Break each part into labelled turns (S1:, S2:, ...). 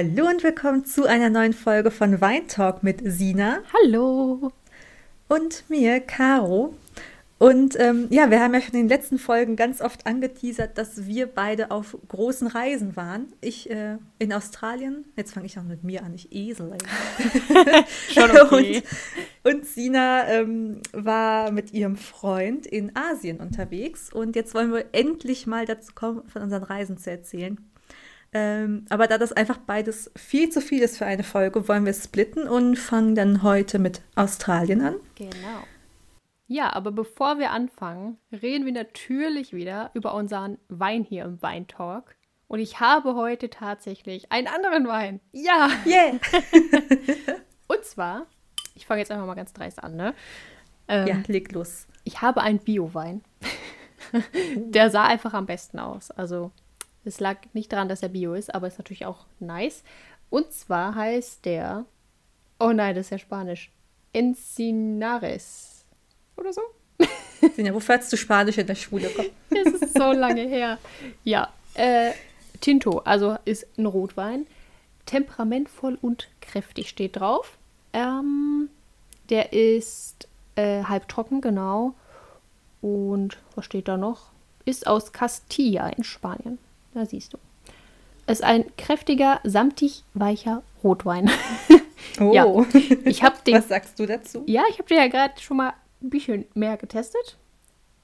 S1: Hallo und willkommen zu einer neuen Folge von Wein Talk mit Sina.
S2: Hallo.
S1: Und mir, Caro. Und ähm, ja, wir haben ja schon in den letzten Folgen ganz oft angeteasert, dass wir beide auf großen Reisen waren. Ich äh, in Australien, jetzt fange ich auch mit mir an, ich Esel. schon okay. und, und Sina ähm, war mit ihrem Freund in Asien unterwegs. Und jetzt wollen wir endlich mal dazu kommen, von unseren Reisen zu erzählen. Ähm, aber da das einfach beides viel zu viel ist für eine Folge, wollen wir splitten und fangen dann heute mit Australien an.
S2: Genau. Ja, aber bevor wir anfangen, reden wir natürlich wieder über unseren Wein hier im Weintalk. Und ich habe heute tatsächlich einen anderen Wein. Ja! Yeah! und zwar, ich fange jetzt einfach mal ganz dreist an, ne?
S1: Ähm, ja, leg los.
S2: Ich habe einen Bio-Wein. Der sah einfach am besten aus. Also es lag nicht daran, dass er Bio ist, aber ist natürlich auch nice. Und zwar heißt der, oh nein, das ist ja Spanisch, Encinares oder so.
S1: Sinja, wofür hast du Spanisch in der Schule? Komm.
S2: Das ist so lange her. Ja, äh, Tinto, also ist ein Rotwein. Temperamentvoll und kräftig steht drauf. Ähm, der ist äh, halbtrocken, genau. Und was steht da noch? Ist aus Castilla in Spanien. Da siehst du. Es ist ein kräftiger, samtig weicher Rotwein.
S1: Oh. ja,
S2: ich habe den.
S1: Was sagst du dazu?
S2: Ja, ich habe den ja gerade schon mal ein bisschen mehr getestet.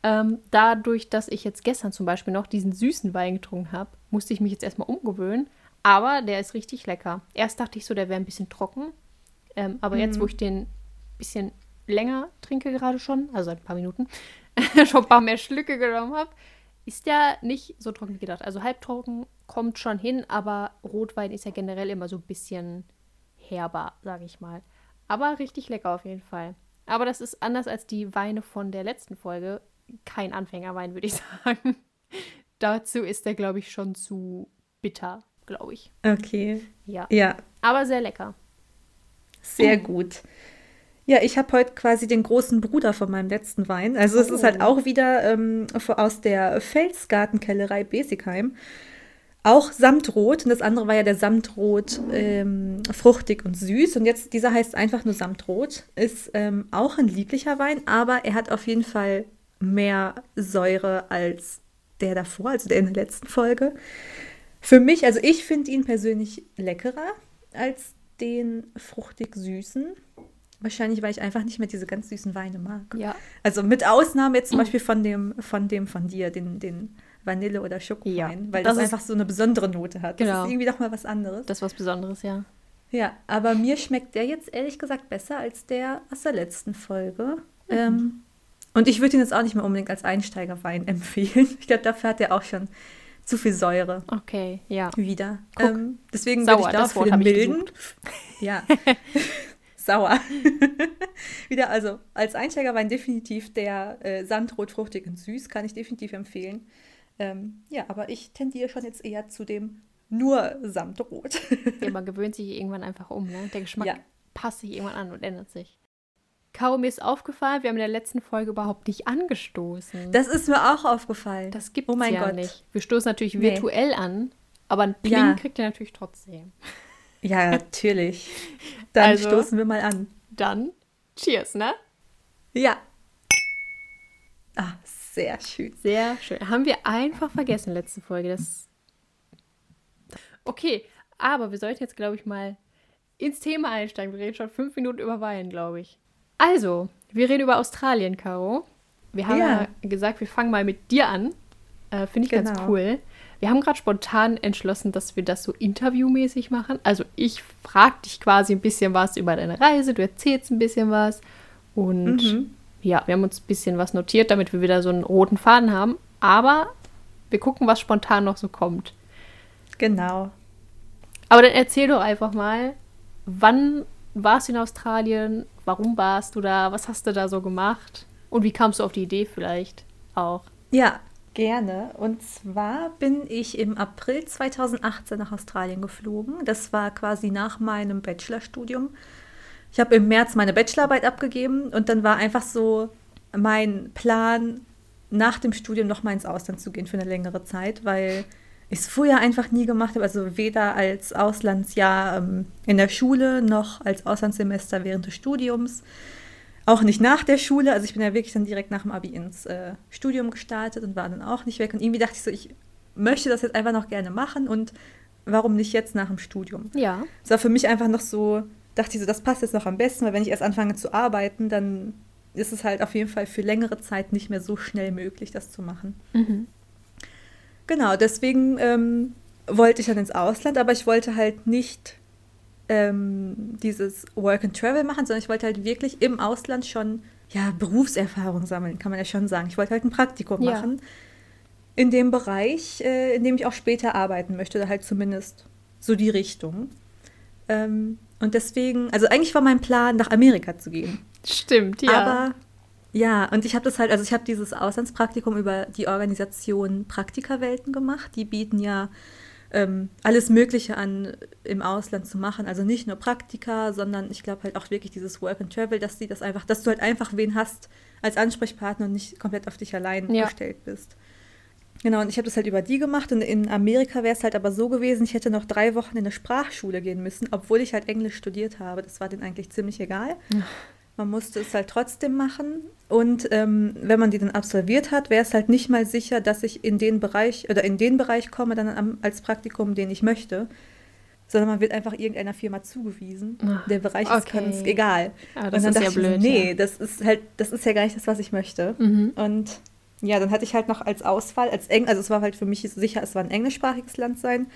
S2: Ähm, dadurch, dass ich jetzt gestern zum Beispiel noch diesen süßen Wein getrunken habe, musste ich mich jetzt erstmal umgewöhnen. Aber der ist richtig lecker. Erst dachte ich so, der wäre ein bisschen trocken. Ähm, aber mhm. jetzt, wo ich den ein bisschen länger trinke, gerade schon, also seit ein paar Minuten, schon ein paar mehr Schlücke genommen habe, ist ja nicht so trocken wie gedacht. Also halbtrocken kommt schon hin, aber Rotwein ist ja generell immer so ein bisschen herber, sage ich mal. Aber richtig lecker auf jeden Fall. Aber das ist anders als die Weine von der letzten Folge. Kein Anfängerwein, würde ich sagen. Dazu ist der, glaube ich, schon zu bitter, glaube ich.
S1: Okay.
S2: Ja.
S1: Ja.
S2: Aber sehr lecker.
S1: Sehr gut. Ja, ich habe heute quasi den großen Bruder von meinem letzten Wein. Also es ist halt oh. auch wieder ähm, aus der Felsgartenkellerei Besigheim. Auch Samtrot. Und das andere war ja der Samtrot ähm, fruchtig und süß. Und jetzt, dieser heißt einfach nur Samtrot. Ist ähm, auch ein lieblicher Wein, aber er hat auf jeden Fall mehr Säure als der davor, also der in der letzten Folge. Für mich, also ich finde ihn persönlich leckerer als den fruchtig süßen. Wahrscheinlich, weil ich einfach nicht mehr diese ganz süßen Weine mag.
S2: Ja.
S1: Also mit Ausnahme jetzt zum Beispiel von dem, von dem von dir, den, den Vanille- oder Schokowein, ja, weil das, das einfach so eine besondere Note hat. Das genau. ist irgendwie doch mal was anderes.
S2: Das ist was Besonderes, ja.
S1: Ja, aber mir schmeckt der jetzt ehrlich gesagt besser als der aus der letzten Folge. Mhm. Ähm, und ich würde ihn jetzt auch nicht mehr unbedingt als Einsteigerwein empfehlen. Ich glaube, dafür hat er auch schon zu viel Säure.
S2: Okay, ja.
S1: Wieder. Ähm, deswegen würde ich da für den milden. Ja. sauer. Wieder, also als Einsteigerwein definitiv der äh, Sandrot, fruchtig und süß, kann ich definitiv empfehlen. Ähm, ja, aber ich tendiere schon jetzt eher zu dem nur Samtrot.
S2: ja, man gewöhnt sich irgendwann einfach um, ne? Der Geschmack ja. passt sich irgendwann an und ändert sich. Caro, mir ist aufgefallen, wir haben in der letzten Folge überhaupt nicht angestoßen.
S1: Das ist mir auch aufgefallen.
S2: Das gibt es oh ja Gott. nicht. Wir stoßen natürlich nee. virtuell an, aber ein Pling ja. kriegt ihr natürlich trotzdem.
S1: Ja, natürlich. Dann also, stoßen wir mal an.
S2: Dann Cheers, ne?
S1: Ja. Ah, sehr schön.
S2: Sehr schön. Haben wir einfach vergessen, letzte Folge. Das okay, aber wir sollten jetzt, glaube ich, mal ins Thema einsteigen. Wir reden schon fünf Minuten über Wein, glaube ich. Also, wir reden über Australien, Caro. Wir haben ja, ja gesagt, wir fangen mal mit dir an. Äh, Finde ich genau. ganz cool. Wir haben gerade spontan entschlossen, dass wir das so interviewmäßig machen. Also ich frage dich quasi ein bisschen was über deine Reise, du erzählst ein bisschen was. Und mhm. ja, wir haben uns ein bisschen was notiert, damit wir wieder so einen roten Faden haben. Aber wir gucken, was spontan noch so kommt.
S1: Genau.
S2: Aber dann erzähl doch einfach mal, wann warst du in Australien? Warum warst du da? Was hast du da so gemacht? Und wie kamst du auf die Idee vielleicht auch?
S1: Ja, Gerne. Und zwar bin ich im April 2018 nach Australien geflogen. Das war quasi nach meinem Bachelorstudium. Ich habe im März meine Bachelorarbeit abgegeben und dann war einfach so mein Plan, nach dem Studium noch mal ins Ausland zu gehen für eine längere Zeit, weil ich es vorher einfach nie gemacht habe, also weder als Auslandsjahr ähm, in der Schule noch als Auslandssemester während des Studiums. Auch nicht nach der Schule, also ich bin ja wirklich dann direkt nach dem Abi ins äh, Studium gestartet und war dann auch nicht weg. Und irgendwie dachte ich so, ich möchte das jetzt einfach noch gerne machen und warum nicht jetzt nach dem Studium?
S2: Ja.
S1: Das war für mich einfach noch so, dachte ich so, das passt jetzt noch am besten, weil wenn ich erst anfange zu arbeiten, dann ist es halt auf jeden Fall für längere Zeit nicht mehr so schnell möglich, das zu machen.
S2: Mhm.
S1: Genau, deswegen ähm, wollte ich dann ins Ausland, aber ich wollte halt nicht ähm, dieses Work and Travel machen, sondern ich wollte halt wirklich im Ausland schon ja, Berufserfahrung sammeln, kann man ja schon sagen. Ich wollte halt ein Praktikum
S2: Ja.
S1: machen in dem Bereich, äh, in dem ich auch später arbeiten möchte, oder halt zumindest so die Richtung. Ähm, und deswegen, also eigentlich war mein Plan, nach Amerika zu gehen.
S2: Stimmt, ja.
S1: Aber ja, und ich habe das halt, also ich habe dieses Auslandspraktikum über die Organisation Praktikerwelten gemacht. Die bieten ja ähm, alles Mögliche an, im Ausland zu machen. Also nicht nur Praktika, sondern ich glaube halt auch wirklich dieses Work and Travel, dass die das einfach, dass du halt einfach wen hast als Ansprechpartner und nicht komplett auf dich allein
S2: Ja.
S1: gestellt bist. Genau, und ich habe das halt über die gemacht und in Amerika wäre es halt aber so gewesen, ich hätte noch drei Wochen in eine Sprachschule gehen müssen, obwohl ich halt Englisch studiert habe. Das war denen eigentlich ziemlich egal. Man musste es halt trotzdem machen. Und ähm, wenn man die dann absolviert hat, wäre es halt nicht mal sicher, dass ich in den Bereich oder in den Bereich komme, dann am, als Praktikum, den ich möchte. Sondern man wird einfach irgendeiner Firma zugewiesen.
S2: Ach,
S1: Der Bereich ist
S2: okay.
S1: ganz egal.
S2: Ah, das
S1: und dann
S2: ist ja
S1: dachte ich so,
S2: blöd.
S1: nee,
S2: ja.
S1: das ist halt, das ist ja gar nicht das, was ich möchte.
S2: Mhm.
S1: Und ja, dann hatte ich halt noch als Auswahl, als Eng also es war halt für mich sicher, es war ein englischsprachiges Land sein,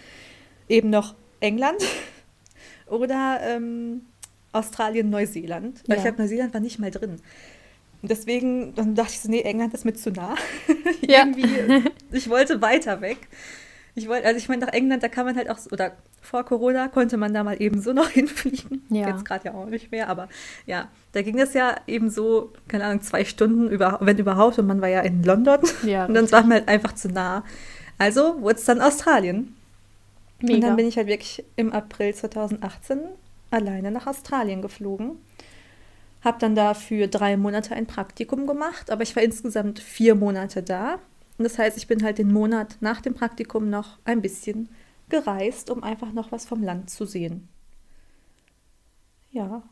S1: eben noch England oder ähm, Australien, Neuseeland. Weil
S2: Ja.
S1: ich glaube, Neuseeland war nicht mal drin. Und deswegen, dann dachte ich so, nee, England ist mir zu nah.
S2: Ja.
S1: Irgendwie, ich wollte weiter weg. Ich wollte, also ich meine, nach England, da kann man halt auch, oder vor Corona konnte man da mal eben so noch hinfliegen.
S2: Ja.
S1: Jetzt gerade ja auch nicht mehr, aber ja, da ging es ja eben so, keine Ahnung, zwei Stunden, über, wenn überhaupt, und man war ja in London.
S2: Ja,
S1: und dann war man halt einfach zu nah. Also wurde es dann Australien.
S2: Mega.
S1: Und dann bin ich halt wirklich im April 2018 alleine nach Australien geflogen. Hab dann da für drei Monate ein Praktikum gemacht, aber ich war insgesamt vier Monate da. Und das heißt, ich bin halt den Monat nach dem Praktikum noch ein bisschen gereist, um einfach noch was vom Land zu sehen. Ja.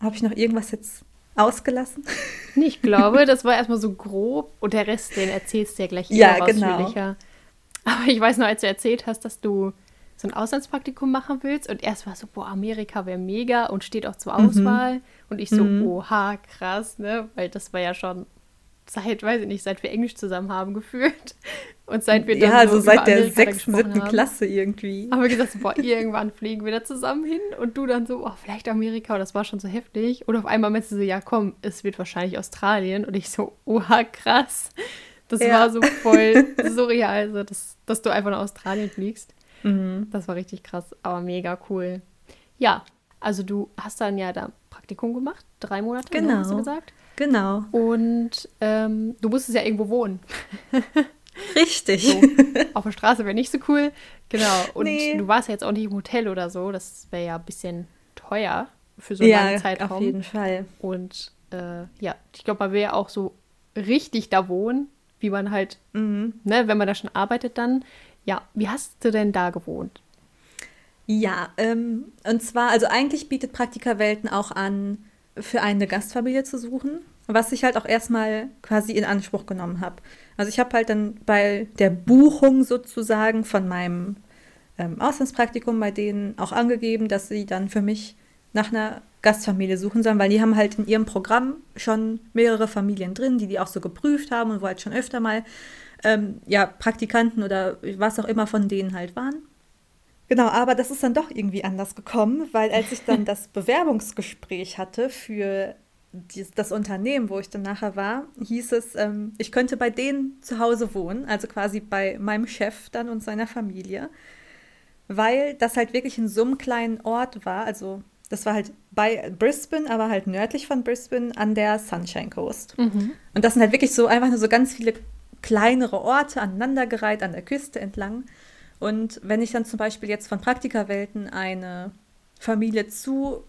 S1: Habe ich noch irgendwas jetzt ausgelassen?
S2: Ich glaube, das war erstmal so grob und der Rest, den erzählst du ja gleich
S1: Ja,
S2: eher
S1: genau.
S2: ausführlicher. Aber ich weiß noch, als du erzählt hast, dass du so ein Auslandspraktikum machen willst und erst war so, boah, Amerika wäre mega und steht auch zur Auswahl. Und ich so,
S1: Mhm.
S2: oha, krass, ne? Weil das war ja schon seit, weiß ich nicht, seit wir Englisch zusammen haben gefühlt. Und seit wir dann
S1: ja, also
S2: so
S1: seit
S2: über
S1: der sechsten, siebten. Klasse irgendwie.
S2: Haben wir gesagt, so, boah, irgendwann fliegen wir da zusammen hin und du dann so, oh, vielleicht Amerika, und das war schon so heftig. Und auf einmal meinst du so, ja komm, es wird wahrscheinlich Australien. Und ich so, oha, krass. Das
S1: Ja.
S2: war so voll surreal, also, dass, dass du einfach nach Australien fliegst.
S1: Mhm.
S2: Das war richtig krass, aber mega cool. Ja, also du hast dann ja da Praktikum gemacht, drei Monate, ne, hast du
S1: Genau.
S2: gesagt.
S1: Genau.
S2: Und ähm, du musstest ja irgendwo wohnen.
S1: Richtig.
S2: So. Auf der Straße wäre nicht so cool. Genau. Und
S1: Nee.
S2: du warst ja jetzt auch nicht im Hotel oder so. Das wäre ja ein bisschen teuer für so einen
S1: ja,
S2: langen Zeitraum.
S1: auf jeden Fall.
S2: Und äh, ja, ich glaube, man will ja auch so richtig da wohnen, wie man halt,
S1: Mhm.
S2: ne, wenn man da schon arbeitet dann. Ja, wie hast du denn da gewohnt?
S1: Ja, ähm, und zwar, also eigentlich bietet Praktikerwelten auch an, für eine Gastfamilie zu suchen, was ich halt auch erstmal quasi in Anspruch genommen habe. Also ich habe halt dann bei der Buchung sozusagen von meinem ähm, Auslandspraktikum bei denen auch angegeben, dass sie dann für mich nach einer Gastfamilie suchen sollen, weil die haben halt in ihrem Programm schon mehrere Familien drin, die die auch so geprüft haben und wo halt schon öfter mal ähm, ja, Praktikanten oder was auch immer von denen halt waren. Genau, aber das ist dann doch irgendwie anders gekommen, weil als ich dann das Bewerbungsgespräch hatte für das Unternehmen, wo ich dann nachher war, hieß es, ähm, ich könnte bei denen zu Hause wohnen, also quasi bei meinem Chef dann und seiner Familie, weil das halt wirklich in so einem kleinen Ort war, also das war halt bei Brisbane, aber halt nördlich von Brisbane an der Sunshine Coast. Und das sind halt wirklich so einfach nur so ganz viele kleinere Orte aneinandergereiht an der Küste entlang. Und wenn ich dann zum Beispiel jetzt von Praktikerwelten eine Familie zu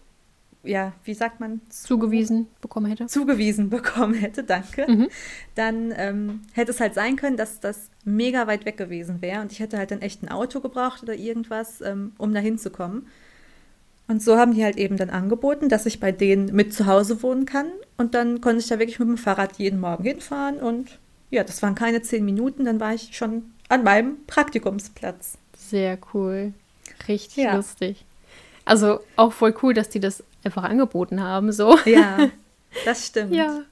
S1: ja, wie sagt man?
S2: Zugewiesen bekommen hätte.
S1: Zugewiesen bekommen hätte, danke. Mhm. Dann ähm, hätte es halt sein können, dass das mega weit weg gewesen wäre und ich hätte halt dann echt ein Auto gebraucht oder irgendwas, ähm, um da hinzukommen. Und so haben die halt eben dann angeboten, dass ich bei denen mit zu Hause wohnen kann. Und dann konnte ich da wirklich mit dem Fahrrad jeden Morgen hinfahren. Und ja, das waren keine zehn Minuten, dann war ich schon an meinem Praktikumsplatz.
S2: Sehr cool. Richtig ja. lustig. Also auch voll cool, dass die das einfach angeboten haben, so.
S1: Ja, das stimmt.
S2: ja,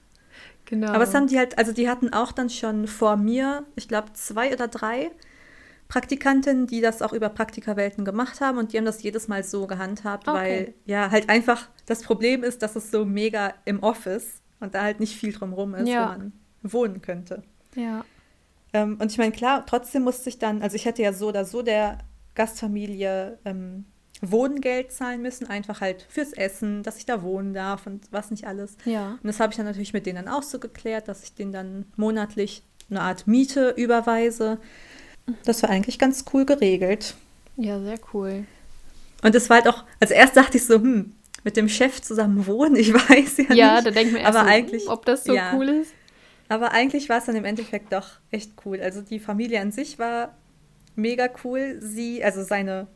S2: genau.
S1: Aber es haben die halt, also die hatten auch dann schon vor mir, ich glaube, zwei oder drei Praktikantinnen, die das auch über Praktikerwelten gemacht haben und die haben das jedes Mal so gehandhabt, okay. weil ja halt einfach das Problem ist, dass es so mega im Office und da halt nicht viel drumherum ist, ja. wo man wohnen könnte.
S2: Ja.
S1: Ähm, und ich meine, klar, trotzdem musste ich dann, also ich hätte ja so oder so der Gastfamilie ähm, Wohngeld zahlen müssen, einfach halt fürs Essen, dass ich da wohnen darf und was nicht alles.
S2: Ja.
S1: Und das habe ich dann natürlich mit denen auch so geklärt, dass ich denen dann monatlich eine Art Miete überweise. Das war eigentlich ganz cool geregelt.
S2: Ja, sehr cool.
S1: Und es war halt auch, als erst dachte ich so, hm, mit dem Chef zusammen wohnen, ich weiß ja, ja nicht.
S2: Ja, da denkt man erst,
S1: aber so, eigentlich,
S2: ob das so ja. cool ist.
S1: Aber eigentlich war es dann im Endeffekt doch echt cool. Also die Familie an sich war mega cool. Sie, also seine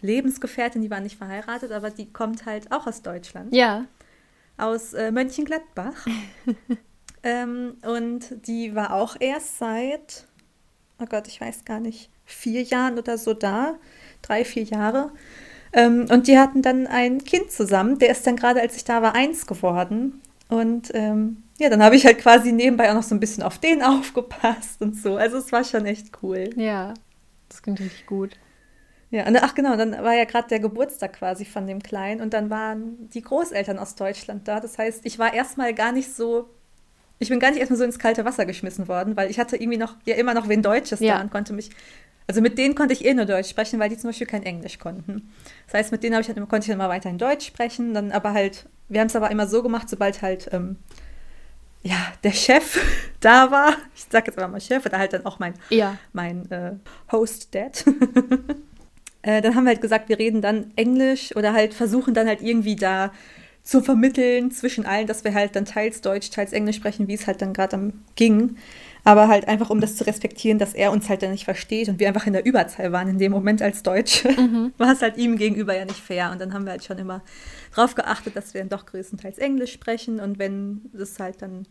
S1: Lebensgefährtin, die war nicht verheiratet, aber die kommt halt auch aus Deutschland.
S2: Ja.
S1: Aus äh, Mönchengladbach. ähm, und die war auch erst seit, oh Gott, ich weiß gar nicht, vier Jahren oder so da. Drei, vier Jahre. Ähm, und die hatten dann ein Kind zusammen. Der ist dann gerade, als ich da war, eins geworden. Und ähm, ja, dann habe ich halt quasi nebenbei auch noch so ein bisschen auf den aufgepasst und so. Also es war schon echt cool.
S2: Ja, das klingt richtig gut.
S1: Ja, und, ach genau, dann war ja gerade der Geburtstag quasi von dem Kleinen und dann waren die Großeltern aus Deutschland da. Das heißt, ich war erstmal gar nicht so, ich bin gar nicht erstmal so ins kalte Wasser geschmissen worden, weil ich hatte irgendwie noch, ja immer noch wen Deutsches ja. da und konnte mich, also mit denen konnte ich eh nur Deutsch sprechen, weil die zum Beispiel kein Englisch konnten. Das heißt, mit denen ich halt, konnte ich dann mal weiterhin Deutsch sprechen, dann aber halt, wir haben es aber immer so gemacht, sobald halt, ähm, ja, der Chef da war, ich sag jetzt aber mal Chef, oder halt dann auch mein,
S2: ja.
S1: mein äh, Host-Dad. Äh, dann haben wir halt gesagt, wir reden dann Englisch oder halt versuchen dann halt irgendwie da zu vermitteln zwischen allen, dass wir halt dann teils Deutsch, teils Englisch sprechen, wie es halt dann gerade ging. Aber halt einfach, um das zu respektieren, dass er uns halt dann nicht versteht und wir einfach in der Überzahl waren in dem Moment als Deutsche, mhm. war es halt ihm gegenüber ja nicht fair. Und dann haben wir halt schon immer darauf geachtet, dass wir dann doch größtenteils Englisch sprechen. Und wenn das halt dann,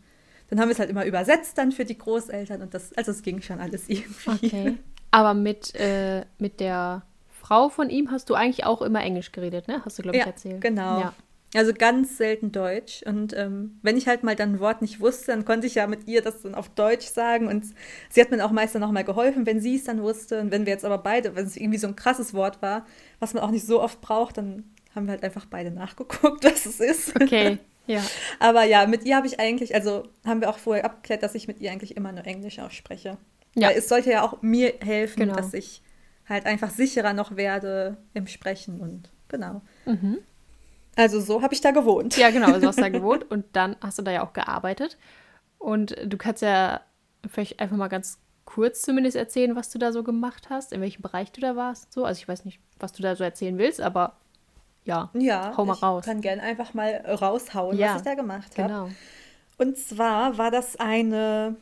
S1: dann haben wir es halt immer übersetzt dann für die Großeltern und das, also es ging schon alles irgendwie.
S2: Okay. Aber mit, äh, mit der Frau von ihm hast du eigentlich auch immer Englisch geredet, ne? Hast du, glaube ich,
S1: ja,
S2: erzählt.
S1: Genau. Ja. Also ganz selten Deutsch. Und ähm, wenn ich halt mal dann ein Wort nicht wusste, dann konnte ich ja mit ihr das dann auf Deutsch sagen. Und sie hat mir auch meist dann noch mal geholfen, wenn sie es dann wusste. Und wenn wir jetzt aber beide, wenn es irgendwie so ein krasses Wort war, was man auch nicht so oft braucht, dann haben wir halt einfach beide nachgeguckt, was es ist.
S2: Okay, ja.
S1: aber ja, mit ihr habe ich eigentlich, also haben wir auch vorher abgeklärt, dass ich mit ihr eigentlich immer nur Englisch ausspreche. Ja. Weil es sollte ja auch mir helfen, genau. dass ich halt einfach sicherer noch werde im Sprechen und genau.
S2: Mhm.
S1: Also so habe ich da gewohnt.
S2: Ja, genau, du hast da gewohnt und dann hast du da ja auch gearbeitet. Und du kannst ja vielleicht einfach mal ganz kurz zumindest erzählen, was du da so gemacht hast, in welchem Bereich du da warst. So, also ich weiß nicht, was du da so erzählen willst, aber ja,
S1: ja
S2: hau mal raus.
S1: Ich kann gerne einfach mal raushauen, ja, was ich da gemacht habe.
S2: Genau.
S1: Und zwar war das eine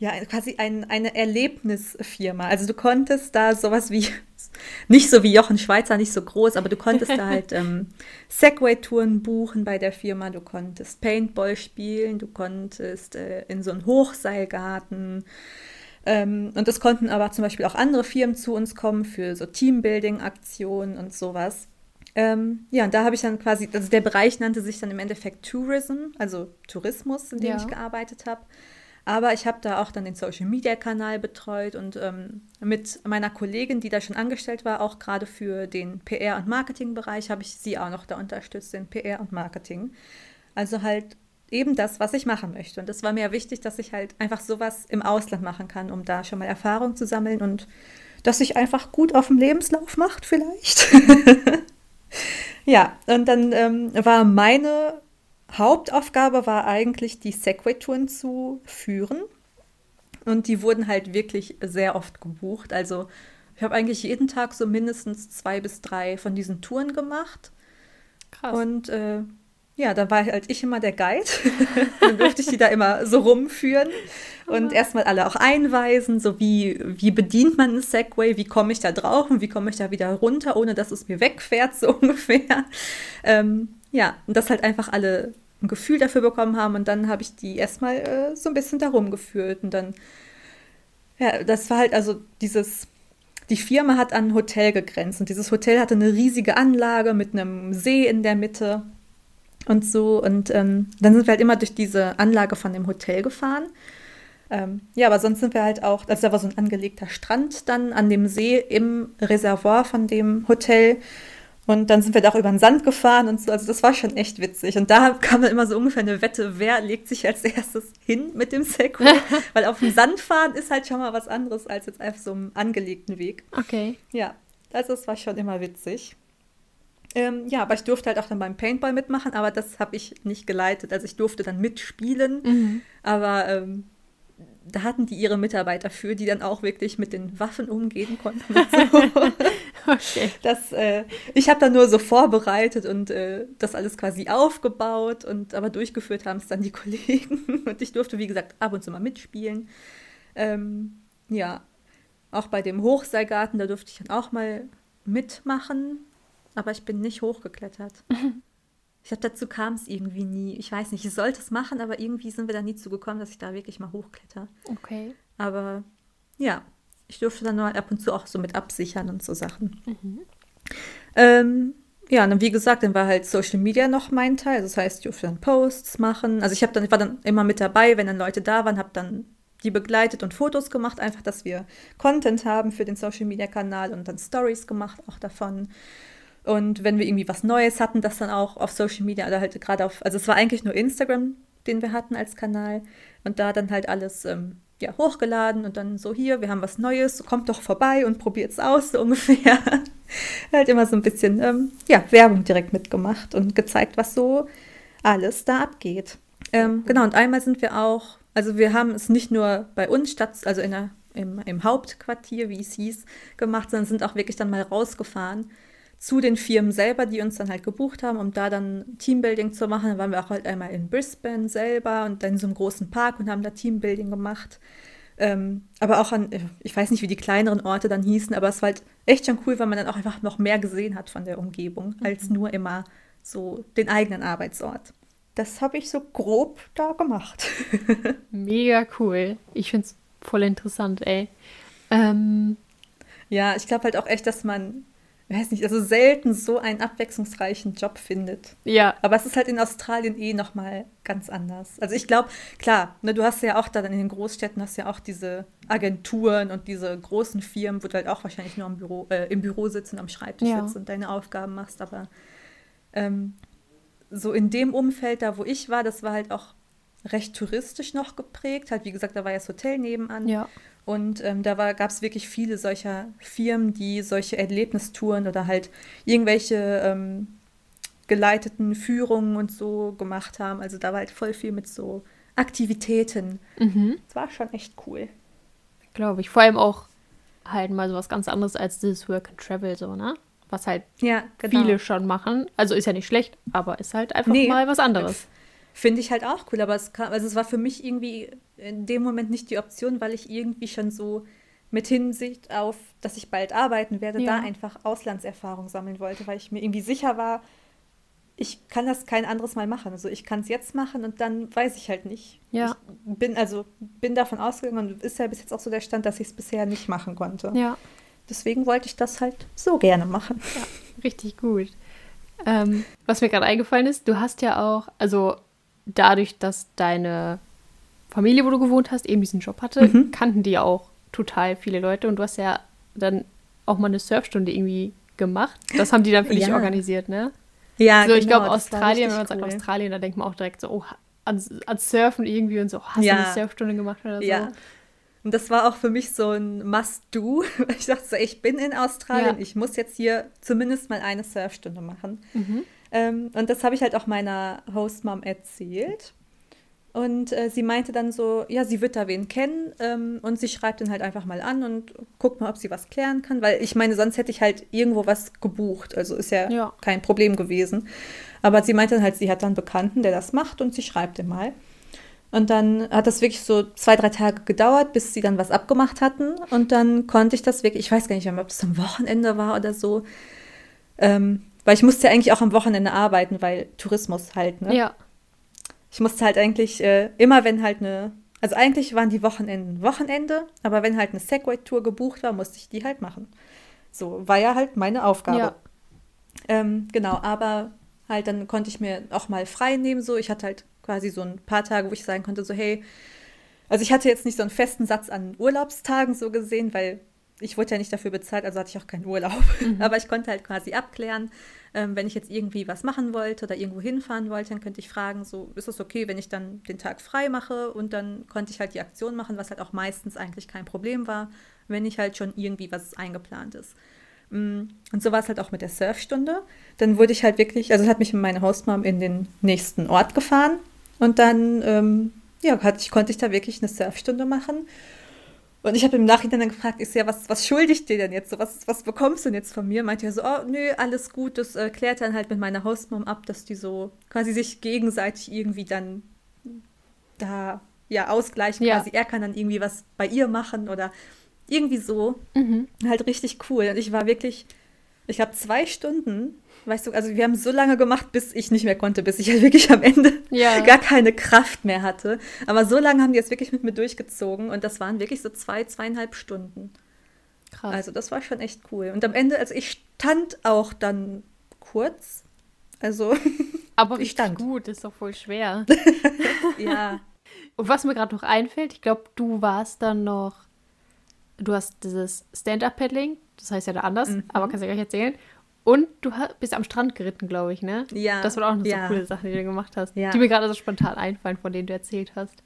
S1: ja, quasi ein, eine Erlebnisfirma. Also du konntest da sowas wie, nicht so wie Jochen Schweizer, nicht so groß, aber du konntest da halt ähm, Segway-Touren buchen bei der Firma, du konntest Paintball spielen, du konntest äh, in so einen Hochseilgarten. Ähm, und es konnten aber zum Beispiel auch andere Firmen zu uns kommen für so Teambuilding-Aktionen und sowas. Ähm, ja, und da habe ich dann quasi, also der Bereich nannte sich dann im Endeffekt Tourism, also Tourismus, in dem ja. ich gearbeitet habe. Aber ich habe da auch dann den Social-Media-Kanal betreut und ähm, mit meiner Kollegin, die da schon angestellt war, auch gerade für den PR- und Marketing-Bereich, habe ich sie auch noch da unterstützt, in PR und Marketing. Also halt eben das, was ich machen möchte. Und es war mir wichtig, dass ich halt einfach sowas im Ausland machen kann, um da schon mal Erfahrung zu sammeln und dass sich einfach gut auf dem Lebenslauf macht vielleicht. ja, und dann ähm, war meine Hauptaufgabe war eigentlich, die Segway-Touren zu führen. Und die wurden halt wirklich sehr oft gebucht. Also ich habe eigentlich jeden Tag so mindestens zwei bis drei von diesen Touren gemacht. Krass. Und äh, ja, da war halt ich immer der Guide. dann durfte ich die da immer so rumführen und erstmal alle auch einweisen, so wie, wie bedient man einen Segway, wie komme ich da drauf und wie komme ich da wieder runter, ohne dass es mir wegfährt, so ungefähr. Ähm, ja, und dass halt einfach alle ein Gefühl dafür bekommen haben und dann habe ich die erstmal äh, so ein bisschen darum geführt und dann, ja, das war halt also dieses, die Firma hat an ein Hotel gegrenzt und dieses Hotel hatte eine riesige Anlage mit einem See in der Mitte und so. Und ähm, dann sind wir halt immer durch diese Anlage von dem Hotel gefahren. Ähm, ja, aber sonst sind wir halt auch, also da war so ein angelegter Strand dann an dem See im Reservoir von dem Hotel. Und dann sind wir da auch über den Sand gefahren und so. Also das war schon echt witzig. Und da kam dann immer so ungefähr eine Wette, wer legt sich als erstes hin mit dem Segway. Weil auf dem Sand fahren ist halt schon mal was anderes als jetzt einfach so einem angelegten Weg.
S2: Okay.
S1: Ja, also es war schon immer witzig. Ähm, ja, aber ich durfte halt auch dann beim Paintball mitmachen, aber das habe ich nicht geleitet. Also ich durfte dann mitspielen, mhm. aber ähm, da hatten die ihre Mitarbeiter für, die dann auch wirklich mit den Waffen umgehen konnten. So. okay. Das, äh, ich habe dann nur so vorbereitet und äh, das alles quasi aufgebaut und aber durchgeführt haben es dann die Kollegen. Und ich durfte, wie gesagt, ab und zu mal mitspielen. Ähm, ja, auch bei dem Hochseilgarten, da durfte ich dann auch mal mitmachen aber ich bin nicht hochgeklettert. Ich glaube, dazu kam es irgendwie nie. Ich weiß nicht, ich sollte es machen, aber irgendwie sind wir da nie zugekommen, dass ich da wirklich mal hochkletter.
S2: Okay.
S1: Aber ja, ich durfte dann nur ab und zu auch so mit absichern und so Sachen. Mhm. Ähm, ja, und wie gesagt, dann war halt Social Media noch mein Teil. Das heißt, ich durfte dann Posts machen. Also ich habe dann, ich war dann immer mit dabei, wenn dann Leute da waren, habe dann die begleitet und Fotos gemacht, einfach, dass wir Content haben für den Social Media Kanal und dann Stories gemacht auch davon. Und wenn wir irgendwie was Neues hatten, das dann auch auf Social Media oder halt gerade auf, also es war eigentlich nur Instagram, den wir hatten als Kanal. Und da dann halt alles ähm, ja, hochgeladen und dann so hier, wir haben was Neues, kommt doch vorbei und probiert es aus, so ungefähr. halt immer so ein bisschen ähm, ja, Werbung direkt mitgemacht und gezeigt, was so alles da abgeht. Ähm, genau, und einmal sind wir auch, also wir haben es nicht nur bei uns statt, also in der, im, im Hauptquartier, wie es hieß, gemacht, sondern sind auch wirklich dann mal rausgefahren zu den Firmen selber, die uns dann halt gebucht haben, um da dann Teambuilding zu machen. Dann waren wir auch halt einmal in Brisbane selber und dann in so einem großen Park und haben da Teambuilding gemacht. Ähm, aber auch an, ich weiß nicht, wie die kleineren Orte dann hießen, aber es war halt echt schon cool, weil man dann auch einfach noch mehr gesehen hat von der Umgebung, mhm. als nur immer so den eigenen Arbeitsort. Das habe ich so grob da gemacht.
S2: Mega cool. Ich finde es voll interessant, ey. Ähm,
S1: ja, ich glaube halt auch echt, dass man weiß nicht, also selten so einen abwechslungsreichen Job findet.
S2: Ja.
S1: Aber es ist halt in Australien eh nochmal ganz anders. Also ich glaube, klar, ne, du hast ja auch da in den Großstädten hast ja auch diese Agenturen und diese großen Firmen, wo du halt auch wahrscheinlich nur im Büro, äh, im Büro sitzen, am Schreibtisch ja. sitzt und deine Aufgaben machst. Aber ähm, so in dem Umfeld, da wo ich war, das war halt auch recht touristisch noch geprägt. Halt, wie gesagt, da war ja das Hotel nebenan.
S2: Ja.
S1: Und ähm, da gab es wirklich viele solcher Firmen, die solche Erlebnistouren oder halt irgendwelche ähm, geleiteten Führungen und so gemacht haben. Also da war halt voll viel mit so Aktivitäten. Mhm. Das war schon echt cool.
S2: Glaube ich. Vor allem auch halt mal so was ganz anderes als dieses Work and Travel, so, ne? Was halt
S1: ja, genau.
S2: viele schon machen. Also ist ja nicht schlecht, aber ist halt einfach nee, mal was anderes.
S1: Finde ich halt auch cool, aber es, kam, also es war für mich irgendwie in dem Moment nicht die Option, weil ich irgendwie schon so mit Hinsicht auf, dass ich bald arbeiten werde, ja. da einfach Auslandserfahrung sammeln wollte, weil ich mir irgendwie sicher war, ich kann das kein anderes Mal machen. Also ich kann es jetzt machen und dann weiß ich halt nicht.
S2: Ja.
S1: Ich bin also bin davon ausgegangen und ist ja bis jetzt auch so der Stand, dass ich es bisher nicht machen konnte.
S2: Ja.
S1: Deswegen wollte ich das halt so gerne machen.
S2: Ja, richtig gut. Ähm, was mir gerade eingefallen ist, du hast ja auch, also dadurch, dass deine Familie, wo du gewohnt hast, eben diesen Job hatte, mhm. kannten die auch total viele Leute und du hast ja dann auch mal eine Surfstunde irgendwie gemacht. Das haben die dann für dich organisiert, ne?
S1: Ja,
S2: so, ich genau, glaube, Australien, wenn man sagt Australien, da denkt man auch direkt so, oh, an, an Surfen irgendwie und so, hast ja. du eine Surfstunde gemacht oder so?
S1: Ja. Und das war auch für mich so ein Must-Do. Ich dachte so, ich bin in Australien, ja. ich muss jetzt hier zumindest mal eine Surfstunde machen. Mhm. Ähm, und das habe ich halt auch meiner Hostmom erzählt. Und äh, sie meinte dann so, ja, sie wird da wen kennen ähm, und sie schreibt ihn halt einfach mal an und guckt mal, ob sie was klären kann, weil ich meine, sonst hätte ich halt irgendwo was gebucht, also ist ja,
S2: Ja.
S1: kein Problem gewesen. Aber sie meinte dann halt, sie hat dann einen Bekannten, der das macht und sie schreibt ihm mal. Und dann hat das wirklich so zwei, drei Tage gedauert, bis sie dann was abgemacht hatten. Und dann konnte ich das wirklich, ich weiß gar nicht mehr, ob es am Wochenende war oder so. Ähm, weil ich musste ja eigentlich auch am Wochenende arbeiten, weil Tourismus halt, ne?
S2: Ja.
S1: Ich musste halt eigentlich äh, immer, wenn halt eine, also eigentlich waren die Wochenenden Wochenende, aber wenn halt eine Segway-Tour gebucht war, musste ich die halt machen. So war ja halt meine Aufgabe.
S2: Ja.
S1: Ähm, genau, aber halt dann konnte ich mir auch mal frei nehmen, so. Ich hatte halt quasi so ein paar Tage, wo ich sagen konnte, so, hey, also ich hatte jetzt nicht so einen festen Satz an Urlaubstagen so gesehen, weil ich wurde ja nicht dafür bezahlt, also hatte ich auch keinen Urlaub. Aber ich konnte halt quasi abklären, ähm, wenn ich jetzt irgendwie was machen wollte oder irgendwo hinfahren wollte, dann könnte ich fragen, so, ist es okay, wenn ich dann den Tag frei mache? Und dann konnte ich halt die Aktion machen, was halt auch meistens eigentlich kein Problem war, wenn ich halt schon irgendwie was eingeplant ist. Mm, Und so war es halt auch mit der Surfstunde. Dann wurde ich halt wirklich, also hat mich meine Hostmom in den nächsten Ort gefahren und dann, ähm, ja, hatte ich, konnte ich da wirklich eine Surfstunde machen. Und ich habe im Nachhinein dann gefragt, ist ja, was, was schulde ich dir denn jetzt? So, was, was bekommst du denn jetzt von mir? Meinte er so, oh, nö, alles gut. Das äh, klärt dann halt mit meiner Hostmom ab, dass die so quasi sich gegenseitig irgendwie dann da ja ausgleichen.
S2: Ja.
S1: Quasi er kann dann irgendwie was bei ihr machen oder irgendwie so.
S2: Mhm.
S1: Halt richtig cool. Und ich war wirklich, ich habe zwei Stunden, weißt du, also wir haben so lange gemacht, bis ich nicht mehr konnte, bis ich halt wirklich am Ende
S2: Ja.
S1: gar keine Kraft mehr hatte. Aber so lange haben die jetzt wirklich mit mir durchgezogen und das waren wirklich so zwei, zweieinhalb Stunden.
S2: Krass.
S1: Also das war schon echt cool. Und am Ende, also ich stand auch dann kurz. Also,
S2: Aber
S1: ich stand.
S2: gut, ist doch voll schwer.
S1: ja.
S2: Und was mir gerade noch einfällt, ich glaube, du warst dann noch, du hast dieses Stand-Up-Paddling, das heißt ja da anders,
S1: Mhm.
S2: aber kannst du ja gleich erzählen. Und du bist am Strand geritten, glaube ich, ne?
S1: Ja,
S2: Das war auch eine
S1: ja.
S2: so coole Sache, die du gemacht hast.
S1: Ja.
S2: Die mir gerade so spontan einfallen, von denen du erzählt hast.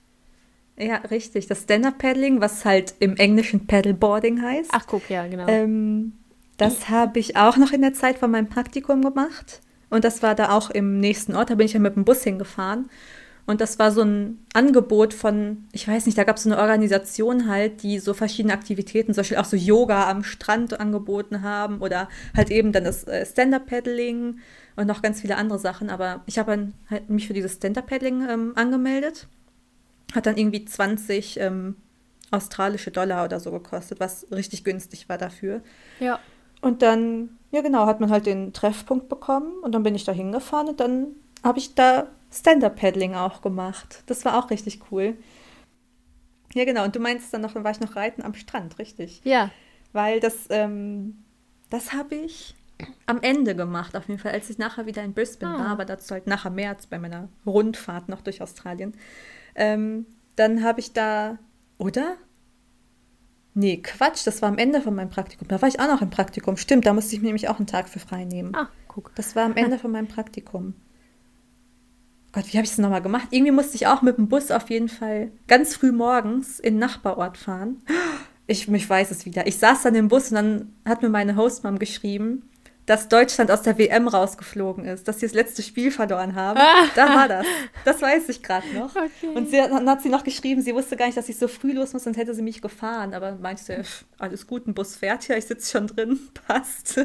S1: Ja, richtig. Das Stand-Up-Paddling, was halt im Englischen Paddleboarding heißt.
S2: Ach, guck, ja, genau.
S1: Ähm, das habe ich auch noch in der Zeit von meinem Praktikum gemacht. Und das war da auch im nächsten Ort. Da bin ich ja mit dem Bus hingefahren. Und das war so ein Angebot von, ich weiß nicht, da gab es so eine Organisation halt, die so verschiedene Aktivitäten, zum Beispiel auch so Yoga am Strand angeboten haben oder halt eben dann das äh, Stand-Up-Paddling und noch ganz viele andere Sachen. Aber ich habe halt mich für dieses Stand-Up-Paddling ähm, angemeldet. Hat dann irgendwie 20 ähm, australische Dollar oder so gekostet, was richtig günstig war dafür.
S2: ja.
S1: Und dann, ja genau, hat man halt den Treffpunkt bekommen und dann bin ich da hingefahren und dann habe ich da Stand-Up-Paddling auch gemacht. Das war auch richtig cool. Ja genau, und du meinst dann noch, dann war ich noch reiten am Strand, richtig.
S2: Ja.
S1: Weil das, ähm, das habe ich am Ende gemacht, auf jeden Fall, als ich nachher wieder in Brisbane
S2: Ah.
S1: war, aber dazu halt nachher März bei meiner Rundfahrt noch durch Australien. Ähm, dann habe ich da, oder? Nee, Quatsch, das war am Ende von meinem Praktikum. Da war ich auch noch im Praktikum. Stimmt, da musste ich mir nämlich auch einen Tag für frei nehmen.
S2: Ah, guck.
S1: Das war am Ende von meinem Praktikum. Gott, wie habe ich das nochmal gemacht? Irgendwie musste ich auch mit dem Bus auf jeden Fall ganz früh morgens in den Nachbarort fahren. Ich, ich weiß es wieder. Ich saß dann im Bus und dann hat mir meine Hostmom geschrieben, dass Deutschland aus der WM rausgeflogen ist, dass sie das letzte Spiel verloren haben.
S2: Ah.
S1: Da war das. Das weiß ich gerade noch.
S2: Okay.
S1: Und sie, dann hat sie noch geschrieben, sie wusste gar nicht, dass ich so früh los muss, sonst hätte sie mich gefahren. Aber meinte, alles gut, ein Bus fährt ja, ich sitze schon drin, passt.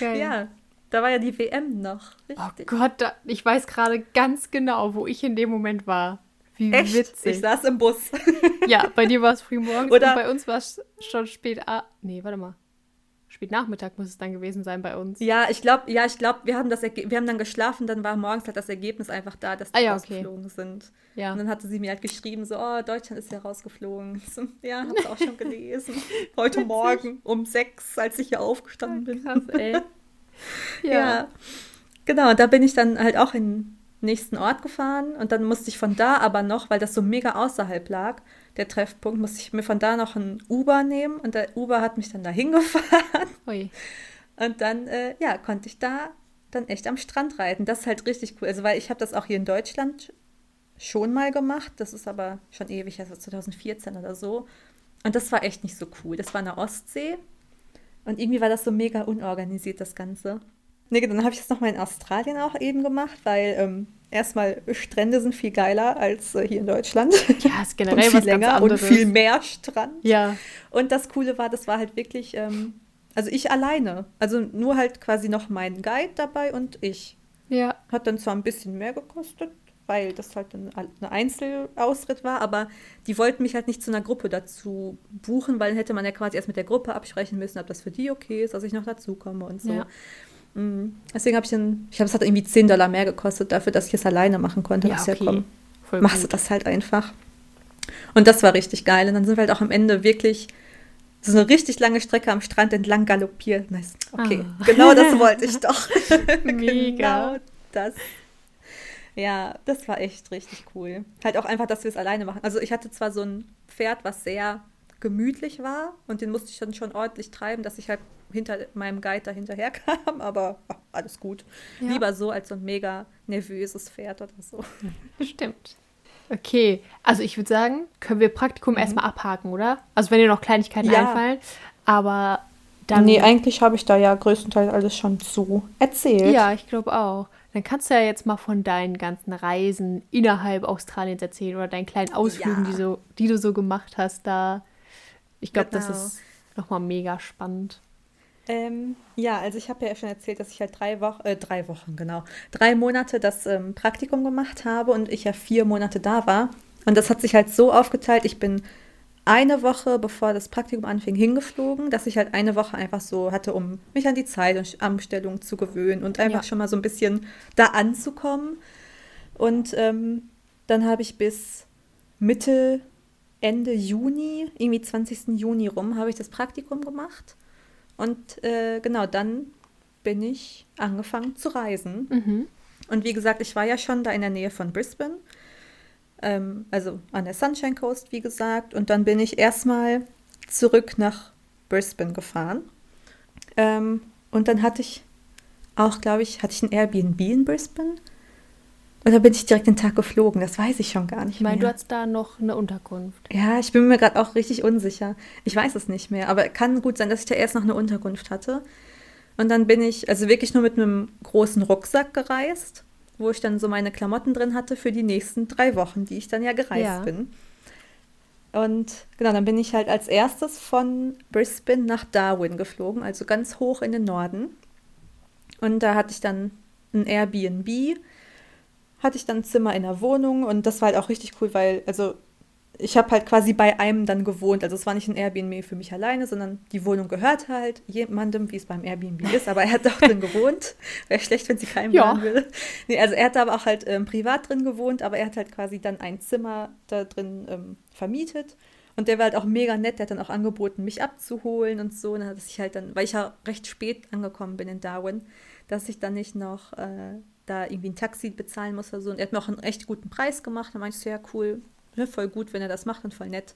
S2: Geil.
S1: Ja, da war ja die WM noch.
S2: Oh
S1: Richtig.
S2: Gott, da, ich weiß gerade ganz genau, wo ich in dem Moment war. Wie
S1: Echt?
S2: witzig.
S1: Ich saß im Bus.
S2: Ja, bei dir war es früh morgens
S1: Oder-
S2: und bei uns war es schon spät. Ah, nee, warte mal. Spät Nachmittag muss es dann gewesen sein bei uns.
S1: ja, ich glaube, ja, ich glaube, wir haben das wir haben dann geschlafen, dann war morgens halt das Ergebnis einfach da, dass die
S2: Ah ja, okay.
S1: rausgeflogen sind.
S2: Ja.
S1: Und dann hatte sie mir halt geschrieben, so, oh, Deutschland ist ja rausgeflogen. So, ja, hab's auch schon gelesen. Heute Morgen um sechs, als ich hier aufgestanden bin.
S2: Krass, ey.
S1: Ja.
S2: Ja.
S1: Genau, und da bin ich dann halt auch in den nächsten Ort gefahren und dann musste ich von da aber noch, weil das so mega außerhalb lag, der Treffpunkt, musste ich mir von da noch ein Uber nehmen und der Uber hat mich dann dahin gefahren
S2: Ui.
S1: und dann, äh, ja, konnte ich da dann echt am Strand reiten. Das ist halt richtig cool. Also, weil ich habe das auch hier in Deutschland schon mal gemacht, das ist aber schon ewig, also 2014 oder so. Und das war echt nicht so cool. Das war in der Ostsee und irgendwie war das so mega unorganisiert, das Ganze. Nee, dann habe ich das nochmal in Australien auch eben gemacht, weil ähm, erstmal Strände sind viel geiler als äh, hier in Deutschland.
S2: Ja, ist generell
S1: und viel
S2: was
S1: länger
S2: ganz
S1: und
S2: anderes.
S1: viel mehr Strand.
S2: Ja.
S1: Und das Coole war, das war halt wirklich, ähm, also ich alleine. Also nur halt quasi noch mein Guide dabei und ich.
S2: Ja.
S1: Hat dann zwar ein bisschen mehr gekostet, weil das halt ein, ein Einzelausritt war, aber die wollten mich halt nicht zu einer Gruppe dazu buchen, weil dann hätte man ja quasi erst mit der Gruppe absprechen müssen, ob das für die okay ist, dass ich noch dazukomme und so.
S2: Ja.
S1: Mhm. Deswegen habe ich dann, ich glaube, es hat irgendwie 10 Dollar mehr gekostet dafür, dass ich es alleine machen konnte.
S2: Ja,
S1: ist ja
S2: okay.
S1: komm,
S2: Voll
S1: machst du
S2: gut.
S1: das halt einfach. Und das war richtig geil. Und dann sind wir halt auch am Ende wirklich so eine richtig lange Strecke am Strand entlang galoppiert. Nice. Okay,
S2: Ah.
S1: genau das wollte ich doch.
S2: Mega.
S1: Genau das. Ja, das war echt richtig cool. Halt auch einfach, dass wir es alleine machen. Also ich hatte zwar so ein Pferd, was sehr gemütlich war und den musste ich dann schon ordentlich treiben, dass ich halt hinter meinem Guide da hinterher kam, aber ach, alles gut.
S2: Ja.
S1: Lieber so als so ein mega nervöses Pferd oder so.
S2: Stimmt. Okay, also ich würde sagen, können wir Praktikum erstmal abhaken, oder? Also wenn dir noch Kleinigkeiten
S1: Mhm. Ja.
S2: einfallen. Aber dann.
S1: nee, eigentlich habe ich da ja größtenteils alles schon zu erzählt.
S2: Ja, ich glaube auch. Dann kannst du ja jetzt mal von deinen ganzen Reisen innerhalb Australiens erzählen oder deinen kleinen Ausflügen,
S1: Ja.
S2: die, so, die du so gemacht hast da. Ich glaube, das
S1: Genau.
S2: ist nochmal mega spannend.
S1: Ähm, ja, also ich habe ja schon erzählt, dass ich halt drei Wochen, äh, drei Wochen, genau, drei Monate das ähm, Praktikum gemacht habe und ich ja vier Monate da war. Und das hat sich halt so aufgeteilt, ich bin eine Woche, bevor das Praktikum anfing, hingeflogen, dass ich halt eine Woche einfach so hatte, um mich an die Zeit und Anstellung zu gewöhnen und einfach
S2: Ja.
S1: schon mal so ein bisschen da anzukommen. Und ähm, dann habe ich bis Mitte, Ende Juni, irgendwie 20. Juni rum, habe ich das Praktikum gemacht. Und äh, genau, dann bin ich angefangen zu reisen.
S2: Mhm.
S1: Und wie gesagt, ich war ja schon da in der Nähe von Brisbane, ähm, also an der Sunshine Coast, wie gesagt. Und dann bin ich erstmal zurück nach Brisbane gefahren. Ähm, und dann hatte ich auch, glaube ich, hatte ich ein Airbnb in Brisbane. Oder bin ich direkt den Tag geflogen? Das weiß ich schon gar nicht
S2: Ich meine, du
S1: mehr.
S2: hattest da noch eine Unterkunft.
S1: Ja, ich bin mir gerade auch richtig unsicher. Ich weiß es nicht mehr, aber kann gut sein, dass ich da erst noch eine Unterkunft hatte. Und dann bin ich also wirklich nur mit einem großen Rucksack gereist, wo ich dann so meine Klamotten drin hatte für die nächsten drei Wochen, die ich dann ja gereist
S2: Ja.
S1: bin. Und genau, dann bin ich halt als erstes von Brisbane nach Darwin geflogen, also ganz hoch in den Norden. Und da hatte ich dann ein Airbnb, hatte ich dann ein Zimmer in der Wohnung und das war halt auch richtig cool, weil, also ich habe halt quasi bei einem dann gewohnt. Also es war nicht ein Airbnb für mich alleine, sondern die Wohnung gehörte halt jemandem, wie es beim Airbnb ist, aber er hat auch drin gewohnt. Wäre schlecht, wenn sie keinem
S2: Ja.
S1: gehören will. Nee, also er hat da aber auch halt ähm, privat drin gewohnt, aber er hat halt quasi dann ein Zimmer da drin ähm, vermietet. Und der war halt auch mega nett, der hat dann auch angeboten, mich abzuholen und so. Und dann, dass ich halt dann, weil ich ja recht spät angekommen bin in Darwin, dass ich dann nicht noch äh, da irgendwie ein Taxi bezahlen muss oder so. Und er hat mir auch einen echt guten Preis gemacht. Da meinte ich so, ja, cool, ne, voll gut, wenn er das macht und voll nett.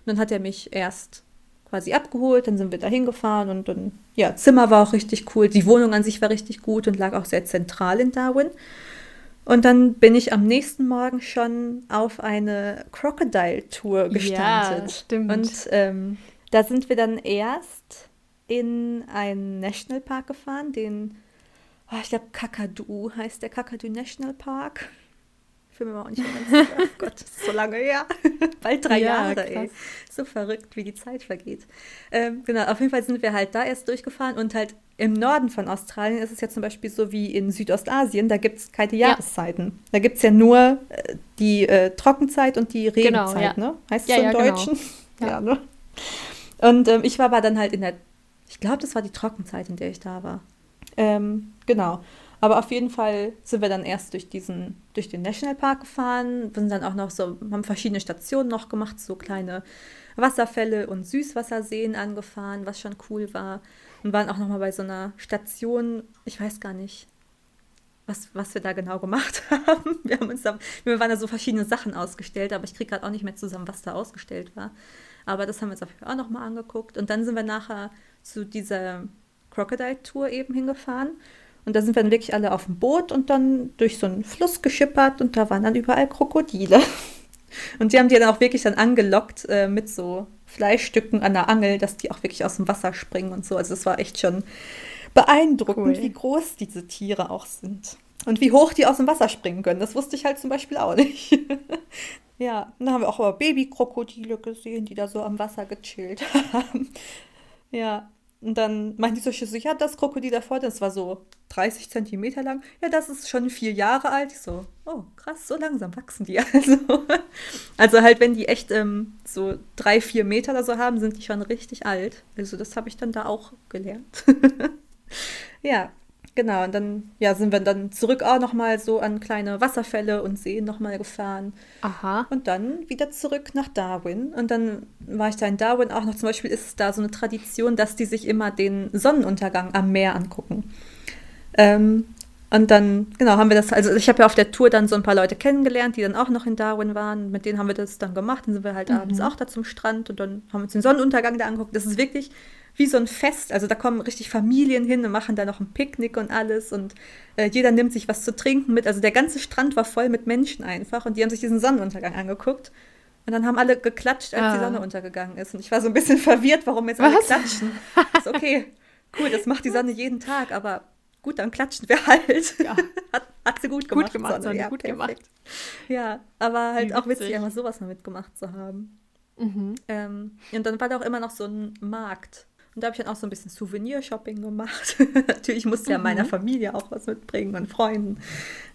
S1: Und dann hat er mich erst quasi abgeholt, dann sind wir da hingefahren und dann, ja, Zimmer war auch richtig cool. Die Wohnung an sich war richtig gut und lag auch sehr zentral in Darwin. Und dann bin ich am nächsten Morgen schon auf eine Crocodile-Tour gestartet.
S2: Ja, stimmt.
S1: Und ähm, da sind wir dann erst in einen Nationalpark gefahren, den, oh, ich glaube, Kakadu heißt der Kakadu National Park. Ich bin mir auch nicht mehr ganz sicher. Oh Gott, das ist so lange her. Bald drei
S2: Ja,
S1: Jahre, ey.
S2: krass.
S1: So verrückt, wie die Zeit vergeht. Ähm, genau, auf jeden Fall sind wir halt da erst durchgefahren und halt im Norden von Australien ist es ja zum Beispiel so wie in Südostasien, da gibt es keine
S2: Ja.
S1: Jahreszeiten. Da gibt es ja nur äh, die äh, Trockenzeit und die
S2: Genau,
S1: Regenzeit,
S2: ja.
S1: ne? Heißt
S2: Ja,
S1: es so
S2: ja,
S1: im
S2: genau.
S1: Deutschen?
S2: Ja.
S1: Ja, ne? Und ähm, ich war aber dann halt in der, ich glaube, das war die Trockenzeit, in der ich da war. Ähm, genau. Aber auf jeden Fall sind wir dann erst durch diesen, durch den Nationalpark gefahren, sind dann auch noch so, haben verschiedene Stationen noch gemacht, so kleine Wasserfälle und Süßwasserseen angefahren, was schon cool war. Und waren auch noch mal bei so einer Station, ich weiß gar nicht, was, was wir da genau gemacht haben. Wir haben uns da, wir waren da so verschiedene Sachen ausgestellt, aber ich kriege gerade auch nicht mehr zusammen, was da ausgestellt war. Aber das haben wir uns auf jeden Fall auch noch mal angeguckt. Und dann sind wir nachher zu dieser Crocodile-Tour eben hingefahren. Und da sind wir dann wirklich alle auf dem Boot und dann durch so einen Fluss geschippert und da waren dann überall Krokodile. Und die haben die dann auch wirklich dann angelockt äh, mit so Fleischstücken an der Angel, dass die auch wirklich aus dem Wasser springen und so. Also es war echt schon beeindruckend,
S2: Cool.
S1: wie groß diese Tiere auch sind. Und wie hoch die aus dem Wasser springen können, das wusste ich halt zum Beispiel auch nicht. ja, dann haben wir auch aber Babykrokodile gesehen, die da so am Wasser gechillt haben. ja, und dann meinte die so, so, ja, das Krokodil davor, das war so 30 Zentimeter lang. Ja, das ist schon vier Jahre alt. Ich so, oh, krass, so langsam wachsen die. Also, also halt, wenn die echt ähm, so drei, vier Meter oder so haben, sind die schon richtig alt. Also das habe ich dann da auch gelernt. ja, Genau, und dann ja, sind wir dann zurück auch nochmal so an kleine Wasserfälle und Seen nochmal gefahren.
S2: Aha.
S1: Und dann wieder zurück nach Darwin. Und dann war ich da in Darwin auch noch, zum Beispiel ist es da so eine Tradition, dass die sich immer den Sonnenuntergang am Meer angucken. Ähm, und dann, genau, haben wir das, also ich habe ja auf der Tour dann so ein paar Leute kennengelernt, die dann auch noch in Darwin waren. Mit denen haben wir das dann gemacht. Dann sind wir halt mhm. abends auch da zum Strand und dann haben wir uns den Sonnenuntergang da angeguckt. Das ist wirklich wie so ein Fest. Also da kommen richtig Familien hin und machen da noch ein Picknick und alles und äh, jeder nimmt sich was zu trinken mit. Also der ganze Strand war voll mit Menschen einfach und die haben sich diesen Sonnenuntergang angeguckt. Und dann haben alle geklatscht, als ah. die Sonne untergegangen ist. Und ich war so ein bisschen verwirrt, warum jetzt alle was? klatschen. ist okay, cool, das macht die Sonne jeden Tag, aber gut, dann klatschen wir halt. Ja. hat, hat sie gut gemacht.
S2: Gut gemacht, Sonne. Ja, gut perfekt. gemacht.
S1: Ja, aber halt auch witzig, einfach sowas mal mitgemacht zu haben. Mhm. Ähm, und dann war da auch immer noch so ein Markt und da habe ich dann auch so ein bisschen Souvenir-Shopping gemacht. Natürlich musste ja mhm. meiner Familie auch was mitbringen und Freunden.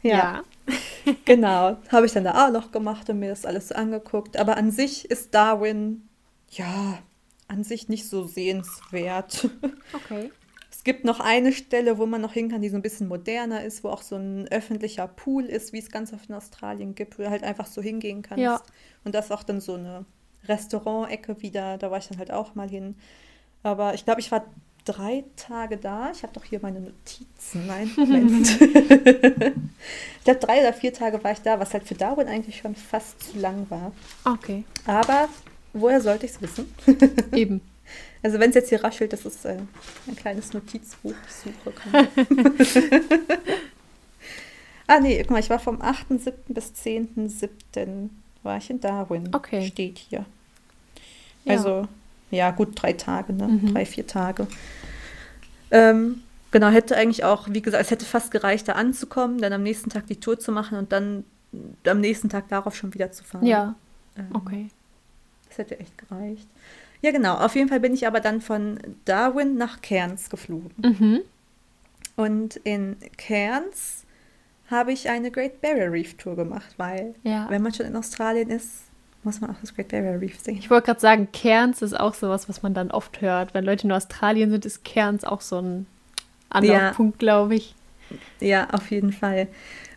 S1: Ja. ja. genau. Habe ich dann da auch noch gemacht und mir das alles so angeguckt. Aber an sich ist Darwin, ja, an sich nicht so sehenswert.
S2: Okay.
S1: Es gibt noch eine Stelle, wo man noch hin kann, die so ein bisschen moderner ist, wo auch so ein öffentlicher Pool ist, wie es ganz oft in Australien gibt, wo du halt einfach so hingehen kannst. Ja. Und das ist auch dann so eine Restaurant-Ecke wieder. Da war ich dann halt auch mal hin. Aber ich glaube, ich war drei Tage da. Ich habe doch hier meine Notizen. Nein, Moment. ich glaube, drei oder vier Tage war ich da, was halt für Darwin eigentlich schon fast zu lang war.
S2: Okay.
S1: Aber woher sollte ich es wissen?
S2: Eben.
S1: Also wenn es jetzt hier raschelt, das ist äh, ein kleines Notizbuch. Ich suche. ah nee, guck mal, ich war vom 8.7. bis 10.7. war ich in Darwin.
S2: Okay.
S1: Steht hier. Also ja, gut drei Tage, ne? Mhm. Drei, vier Tage. Ähm, genau, hätte eigentlich auch, wie gesagt, es hätte fast gereicht, da anzukommen, dann am nächsten Tag die Tour zu machen und dann am nächsten Tag darauf schon wieder zu fahren.
S2: Ja. Ähm, okay.
S1: Das hätte echt gereicht. Ja, genau. Auf jeden Fall bin ich aber dann von Darwin nach Cairns geflogen.
S2: Mhm.
S1: Und in Cairns habe ich eine Great Barrier Reef Tour gemacht, weil ja. wenn man schon in Australien ist, muss man auch das Great Barrier Reef sehen.
S2: Ich wollte gerade sagen, Cairns ist auch sowas, was man dann oft hört. Wenn Leute in Australien sind, ist Cairns auch so ein Anlaufpunkt, ja. glaube ich.
S1: Ja, auf jeden Fall.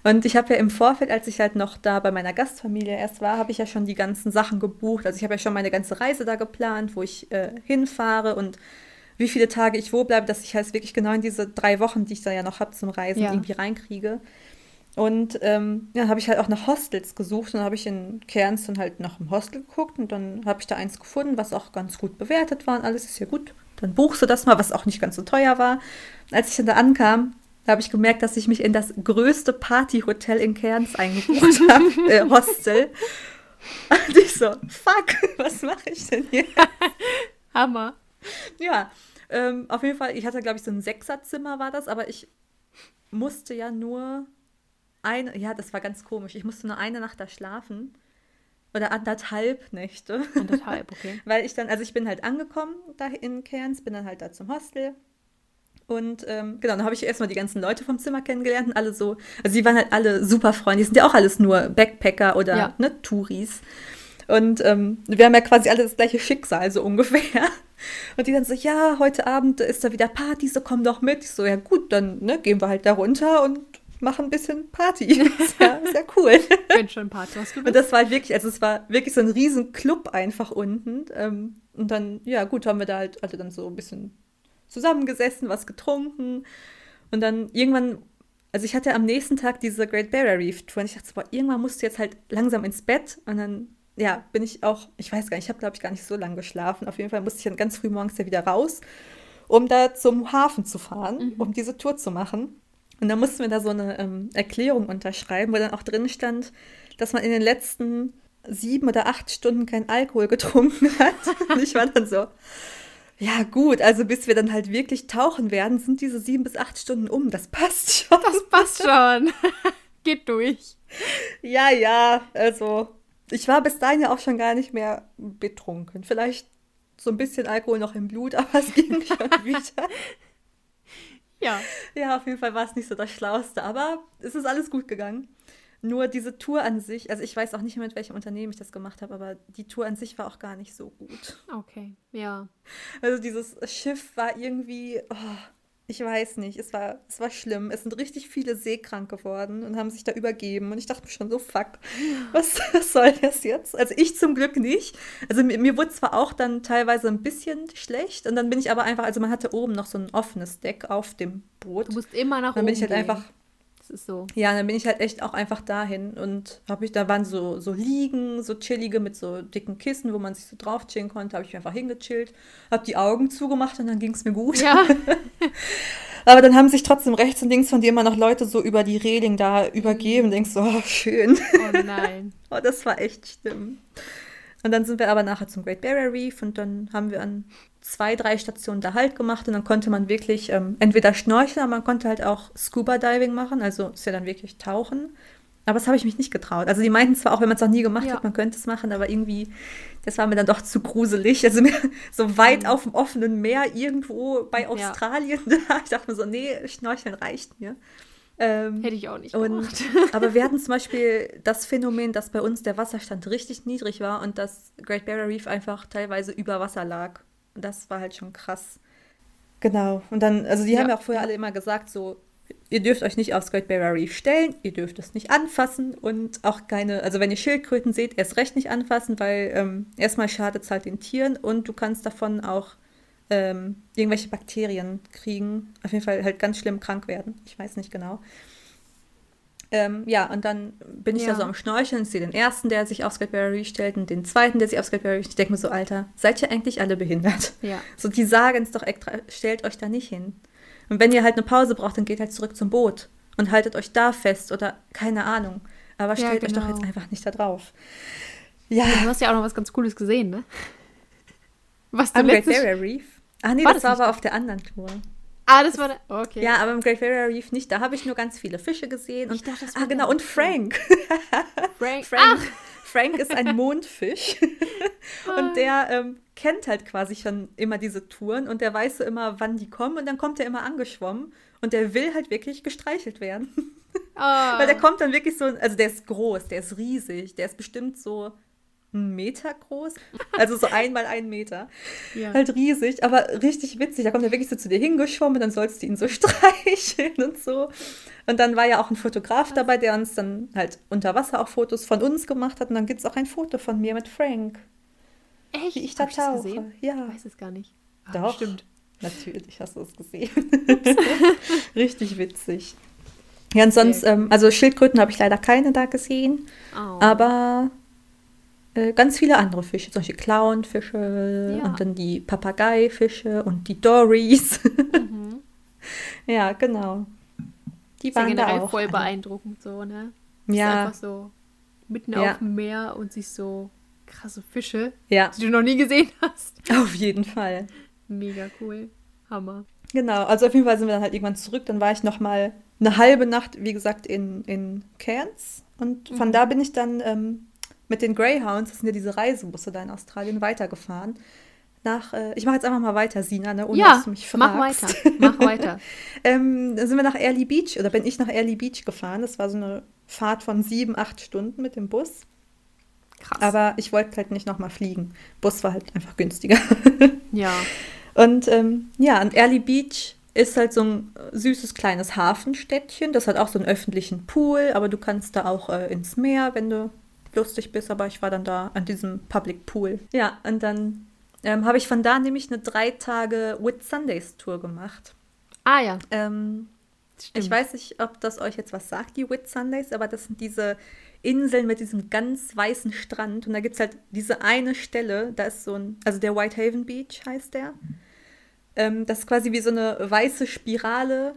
S1: Und ich habe ja im Vorfeld, als ich halt noch da bei meiner Gastfamilie erst war, habe ich ja schon die ganzen Sachen gebucht. Also ich habe ja schon meine ganze Reise da geplant, wo ich äh, hinfahre und wie viele Tage ich wo bleibe, dass ich halt wirklich genau in diese drei Wochen, die ich da ja noch habe zum Reisen, ja. irgendwie reinkriege. Und ähm, ja, habe ich halt auch nach Hostels gesucht und habe ich in Cairns dann halt nach einem Hostel geguckt und dann habe ich da eins gefunden, was auch ganz gut bewertet war und alles ist ja gut. Dann buchst du das mal, was auch nicht ganz so teuer war. Als ich dann da ankam, habe ich gemerkt, dass ich mich in das größte Partyhotel in Cairns eingebucht habe, äh, Hostel. Und ich so, fuck, was mache ich denn hier?
S2: Hammer.
S1: Ja, ähm, auf jeden Fall, ich hatte, glaube ich, so ein Sechserzimmer war das, aber ich musste ja nur eine, ja, das war ganz komisch. Ich musste nur eine Nacht da schlafen. Oder anderthalb Nächte.
S2: Anderthalb, okay.
S1: Weil ich dann, also ich bin halt angekommen da in Cairns, bin dann halt da zum Hostel. Und ähm, genau, dann habe ich erstmal die ganzen Leute vom Zimmer kennengelernt und alle so, also die waren halt alle super Freunde, die sind ja auch alles nur Backpacker oder ja. ne, Touris. Und ähm, wir haben ja quasi alle das gleiche Schicksal, so ungefähr. Und die dann so, ja, heute Abend ist da wieder Party, so komm doch mit. Ich so, ja gut, dann ne, gehen wir halt da runter und machen ein bisschen Party. ist, ja, ist ja cool.
S2: Wenn schon Party hast du
S1: Und das war halt wirklich, also es war wirklich so ein riesen Club einfach unten. Ähm, und dann, ja gut, haben wir da halt alle dann so ein bisschen zusammengesessen, was getrunken. Und dann irgendwann, also ich hatte am nächsten Tag diese Great Barrier Reef Tour und ich dachte, boah, irgendwann musst du jetzt halt langsam ins Bett. Und dann, ja, bin ich auch, ich weiß gar nicht, ich habe glaube ich gar nicht so lange geschlafen. Auf jeden Fall musste ich dann ganz früh morgens ja wieder raus, um da zum Hafen zu fahren, mhm. um diese Tour zu machen. Und dann mussten wir da so eine ähm, Erklärung unterschreiben, wo dann auch drin stand, dass man in den letzten sieben oder acht Stunden keinen Alkohol getrunken hat. Und ich war dann so, Ja, gut, also bis wir dann halt wirklich tauchen werden, sind diese sieben bis acht Stunden um. Das passt schon.
S2: Das passt schon. Geht durch.
S1: Ja, ja, also ich war bis dahin ja auch schon gar nicht mehr betrunken. Vielleicht so ein bisschen Alkohol noch im Blut, aber es ging schon wieder.
S2: Ja.
S1: Ja, auf jeden Fall war es nicht so das Schlauste, aber es ist alles gut gegangen. Nur diese Tour an sich, also ich weiß auch nicht mehr, mit welchem Unternehmen ich das gemacht habe, aber die Tour an sich war auch gar nicht so gut.
S2: Okay, ja.
S1: Also dieses Schiff war irgendwie, oh, ich weiß nicht, es war, es war schlimm. Es sind richtig viele seekrank geworden und haben sich da übergeben. Und ich dachte mir schon so, fuck, was, was soll das jetzt? Also ich zum Glück nicht. Also mir, mir, wurde zwar auch dann teilweise ein bisschen schlecht und dann bin ich aber einfach, also man hatte oben noch so ein offenes Deck auf dem Boot.
S2: Du musst immer nach
S1: dann
S2: oben
S1: bin ich halt
S2: gehen.
S1: einfach
S2: das ist so.
S1: Ja, dann bin ich halt echt auch einfach dahin und habe ich, da waren so, so Liegen, so chillige mit so dicken Kissen, wo man sich so drauf chillen konnte, habe ich einfach hingechillt, habe die Augen zugemacht und dann ging es mir gut.
S2: Ja.
S1: Aber dann haben sich trotzdem rechts und links von dir immer noch Leute so über die Reling da übergeben und denkst so, oh, schön.
S2: Oh nein.
S1: oh, das war echt schlimm. Und dann sind wir aber nachher zum Great Barrier Reef und dann haben wir an zwei, drei Stationen da Halt gemacht und dann konnte man wirklich ähm, entweder schnorcheln, aber man konnte halt auch Scuba Diving machen, also ist ja dann wirklich tauchen. Aber das habe ich mich nicht getraut. Also die meinten zwar auch, wenn man es noch nie gemacht
S2: Ja.
S1: hat, man könnte es machen, aber irgendwie, das war mir dann doch zu gruselig. Also so weit auf dem offenen Meer irgendwo bei
S2: Ja.
S1: Australien, ich dachte mir so, nee, Schnorcheln reicht mir. Ähm,
S2: Hätte ich auch nicht
S1: und,
S2: gemacht.
S1: aber wir hatten zum Beispiel das Phänomen, dass bei uns der Wasserstand richtig niedrig war und das Great Barrier Reef einfach teilweise über Wasser lag. Und das war halt schon krass. Genau. Und dann, also die
S2: Ja.
S1: haben ja auch vorher alle immer gesagt, so, ihr dürft euch nicht aufs Great Barrier Reef stellen, ihr dürft es nicht anfassen und auch keine, also wenn ihr Schildkröten seht, erst recht nicht anfassen, weil ähm, erstmal schadet es halt den Tieren und du kannst davon auch ähm, irgendwelche Bakterien kriegen. Auf jeden Fall halt ganz schlimm krank werden. Ich weiß nicht genau. Ähm, ja, und dann bin ich
S2: Ja.
S1: da so am Schnorcheln, ich sehe den ersten, der sich aufs Great Barrier Reef stellt und den zweiten, der sich aufs Great Barrier Reef stellt. Ich denke mir so, Alter, seid ihr eigentlich alle behindert?
S2: Ja.
S1: So, die sagen es doch extra, stellt euch da nicht hin. Und wenn ihr halt eine Pause braucht, dann geht halt zurück zum Boot und haltet euch da fest oder keine Ahnung. Aber
S2: Ja,
S1: stellt euch doch
S2: genau.
S1: jetzt einfach nicht da drauf. Ja,
S2: Du hast ja auch noch was ganz Cooles gesehen, ne? Was du
S1: am. Barrier Reef. Ach nee,
S2: War
S1: das
S2: das
S1: war aber auf der anderen Tour.
S2: Ah, das war... der- Okay.
S1: Ja, aber im Great Barrier Reef nicht. Da habe ich nur ganz viele Fische gesehen. Und,
S2: Ich dachte, das
S1: ah,
S2: war
S1: genau.
S2: der-
S1: Und Frank.
S2: Frank.
S1: Frank, Frank ist ein Mondfisch. und der ähm, kennt halt quasi schon immer diese Touren und der weiß so immer, wann die kommen. Und dann kommt er immer angeschwommen und der will halt wirklich gestreichelt werden.
S2: Ah.
S1: Weil der kommt dann wirklich so, also der ist groß, der ist riesig, der ist bestimmt so einen Meter groß. Also so einmal einen Meter.
S2: Ja.
S1: Halt riesig, aber richtig witzig. Da kommt er wirklich so zu dir hingeschwommen, dann sollst du ihn so streicheln und so. Und dann war ja auch ein Fotograf dabei, der uns dann halt unter Wasser auch Fotos von uns gemacht hat. Und dann gibt es auch ein Foto von mir mit Frank,
S2: Echt?
S1: wie ich da
S2: Hab
S1: tauche.
S2: gesehen?
S1: Ja,
S2: Ich weiß es gar nicht. Ah,
S1: Doch.
S2: Stimmt.
S1: natürlich hast du es gesehen. richtig witzig. Ja, und sonst,
S2: Sehr
S1: ähm, also Schildkröten habe ich leider keine da gesehen.
S2: Oh.
S1: Aber äh, ganz viele andere Fische, Beispiel Clownfische
S2: Ja.
S1: und dann die Papageifische und die Dories.
S2: Mhm.
S1: ja, genau. Die
S2: ja
S1: waren da
S2: generell
S1: auch.
S2: voll
S1: alle.
S2: beeindruckend so, ne? Ist
S1: Ja,
S2: einfach so mitten
S1: Ja.
S2: auf dem Meer und siehst so krasse Fische,
S1: ja,
S2: die du noch nie gesehen hast.
S1: auf jeden Fall.
S2: Mega cool. Hammer.
S1: Genau, also auf jeden Fall sind wir dann halt irgendwann zurück. Dann war ich noch mal eine halbe Nacht, wie gesagt, in, in Cairns. Und von
S2: Mhm.
S1: da bin ich dann ähm, mit den Greyhounds, das sind ja diese Reisebusse da in Australien, weitergefahren. Nach, äh, ich mache jetzt einfach mal weiter, Sina, ne, ohne
S2: ja,
S1: dass du mich
S2: mach
S1: fragst.
S2: weiter. Mach weiter.
S1: Ähm, dann sind wir nach Early Beach oder bin ich nach Early Beach gefahren. Das war so eine Fahrt von sieben, acht Stunden mit dem Bus.
S2: Krass.
S1: Aber ich wollte halt nicht nochmal fliegen. Bus war halt einfach günstiger.
S2: ja.
S1: Und ähm, ja, und Early Beach ist halt so ein süßes kleines Hafenstädtchen. Das hat auch so einen öffentlichen Pool, aber du kannst da auch äh, ins Meer, wenn du lustig bist. Aber ich war dann da an diesem Public Pool. Ja, und dann ähm, habe ich von da nämlich eine drei Tage Whit Sundays Tour gemacht.
S2: Ah ja.
S1: Ähm, ich weiß nicht, ob das euch jetzt was sagt, die Whit Sundays, aber das sind diese Inseln mit diesem ganz weißen Strand. Und da gibt es halt diese eine Stelle, da ist so ein, also der Whitehaven Beach heißt der. Ähm, das ist quasi wie so eine weiße Spirale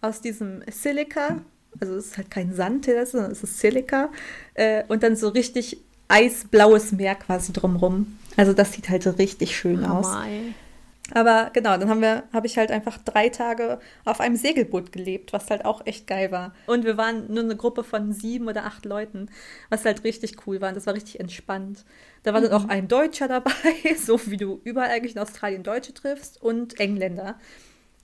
S1: aus diesem Silica. Also es ist halt kein Sand, der das ist, sondern es ist Silica. Äh, und dann so richtig eisblaues Meer quasi drumrum. Also das sieht halt so richtig schön aus.
S2: Hammer, ey.
S1: Aber genau, dann haben wir, habe ich halt einfach drei Tage auf einem Segelboot gelebt, was halt auch echt geil war. Und wir waren nur eine Gruppe von sieben oder acht Leuten, was halt richtig cool war. Und das war richtig entspannt. Da war mhm. dann auch ein Deutscher dabei, so wie du überall eigentlich in Australien Deutsche triffst und Engländer.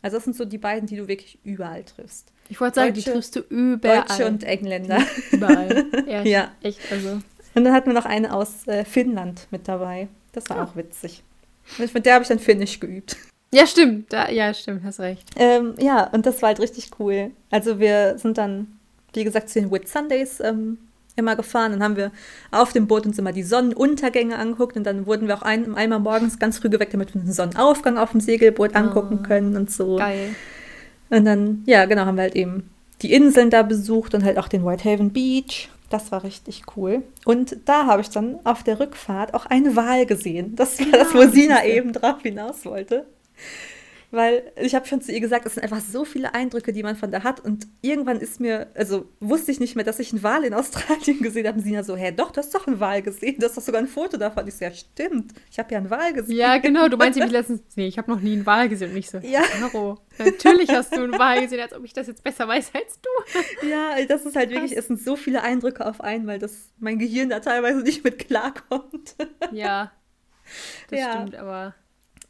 S1: Also das sind so die beiden, die du wirklich überall triffst.
S2: Ich wollte sagen, Deutsche, die triffst du überall.
S1: Deutsche und Engländer.
S2: Überall. Ja, ja. Echt, also.
S1: Und dann hatten wir noch eine aus äh, Finnland mit dabei. Das war ja. auch witzig. Und mit der habe ich dann Finnisch geübt.
S2: Ja, stimmt. Da, ja, stimmt, hast recht.
S1: Ähm, ja, und das war halt richtig cool. Also wir sind dann, wie gesagt, zu den Whit Sundays ähm, immer gefahren. Dann haben wir auf dem Boot uns immer die Sonnenuntergänge angeguckt und dann wurden wir auch ein, einmal morgens ganz früh geweckt, damit wir den Sonnenaufgang auf dem Segelboot angucken oh, können und so.
S2: Geil.
S1: Und dann, ja, genau, haben wir halt eben die Inseln da besucht und halt auch den Whitehaven Beach. Das war richtig cool. Und da habe ich dann auf der Rückfahrt auch eine Wal gesehen. Das war das, wo Sina eben drauf hinaus wollte. Weil ich habe schon zu ihr gesagt, es sind einfach so viele Eindrücke, die man von da hat. Und irgendwann ist mir, also wusste ich nicht mehr, dass ich einen Wal in Australien gesehen habe. Und Sina so, hä, doch, du hast doch einen Wal gesehen. Du hast doch sogar ein Foto davon. Ich so, ja, stimmt. Ich habe ja einen Wal gesehen.
S2: Ja, genau. Du meinst wie letztens, nee, ich habe noch nie einen Wal gesehen. Und ich so, ja. Caro, natürlich hast du einen Wal gesehen, als ob ich das jetzt besser weiß als du.
S1: Ja, das ist halt wirklich, es sind so viele Eindrücke auf einmal, dass mein Gehirn da teilweise nicht mit klarkommt.
S2: Ja, das ja. stimmt, aber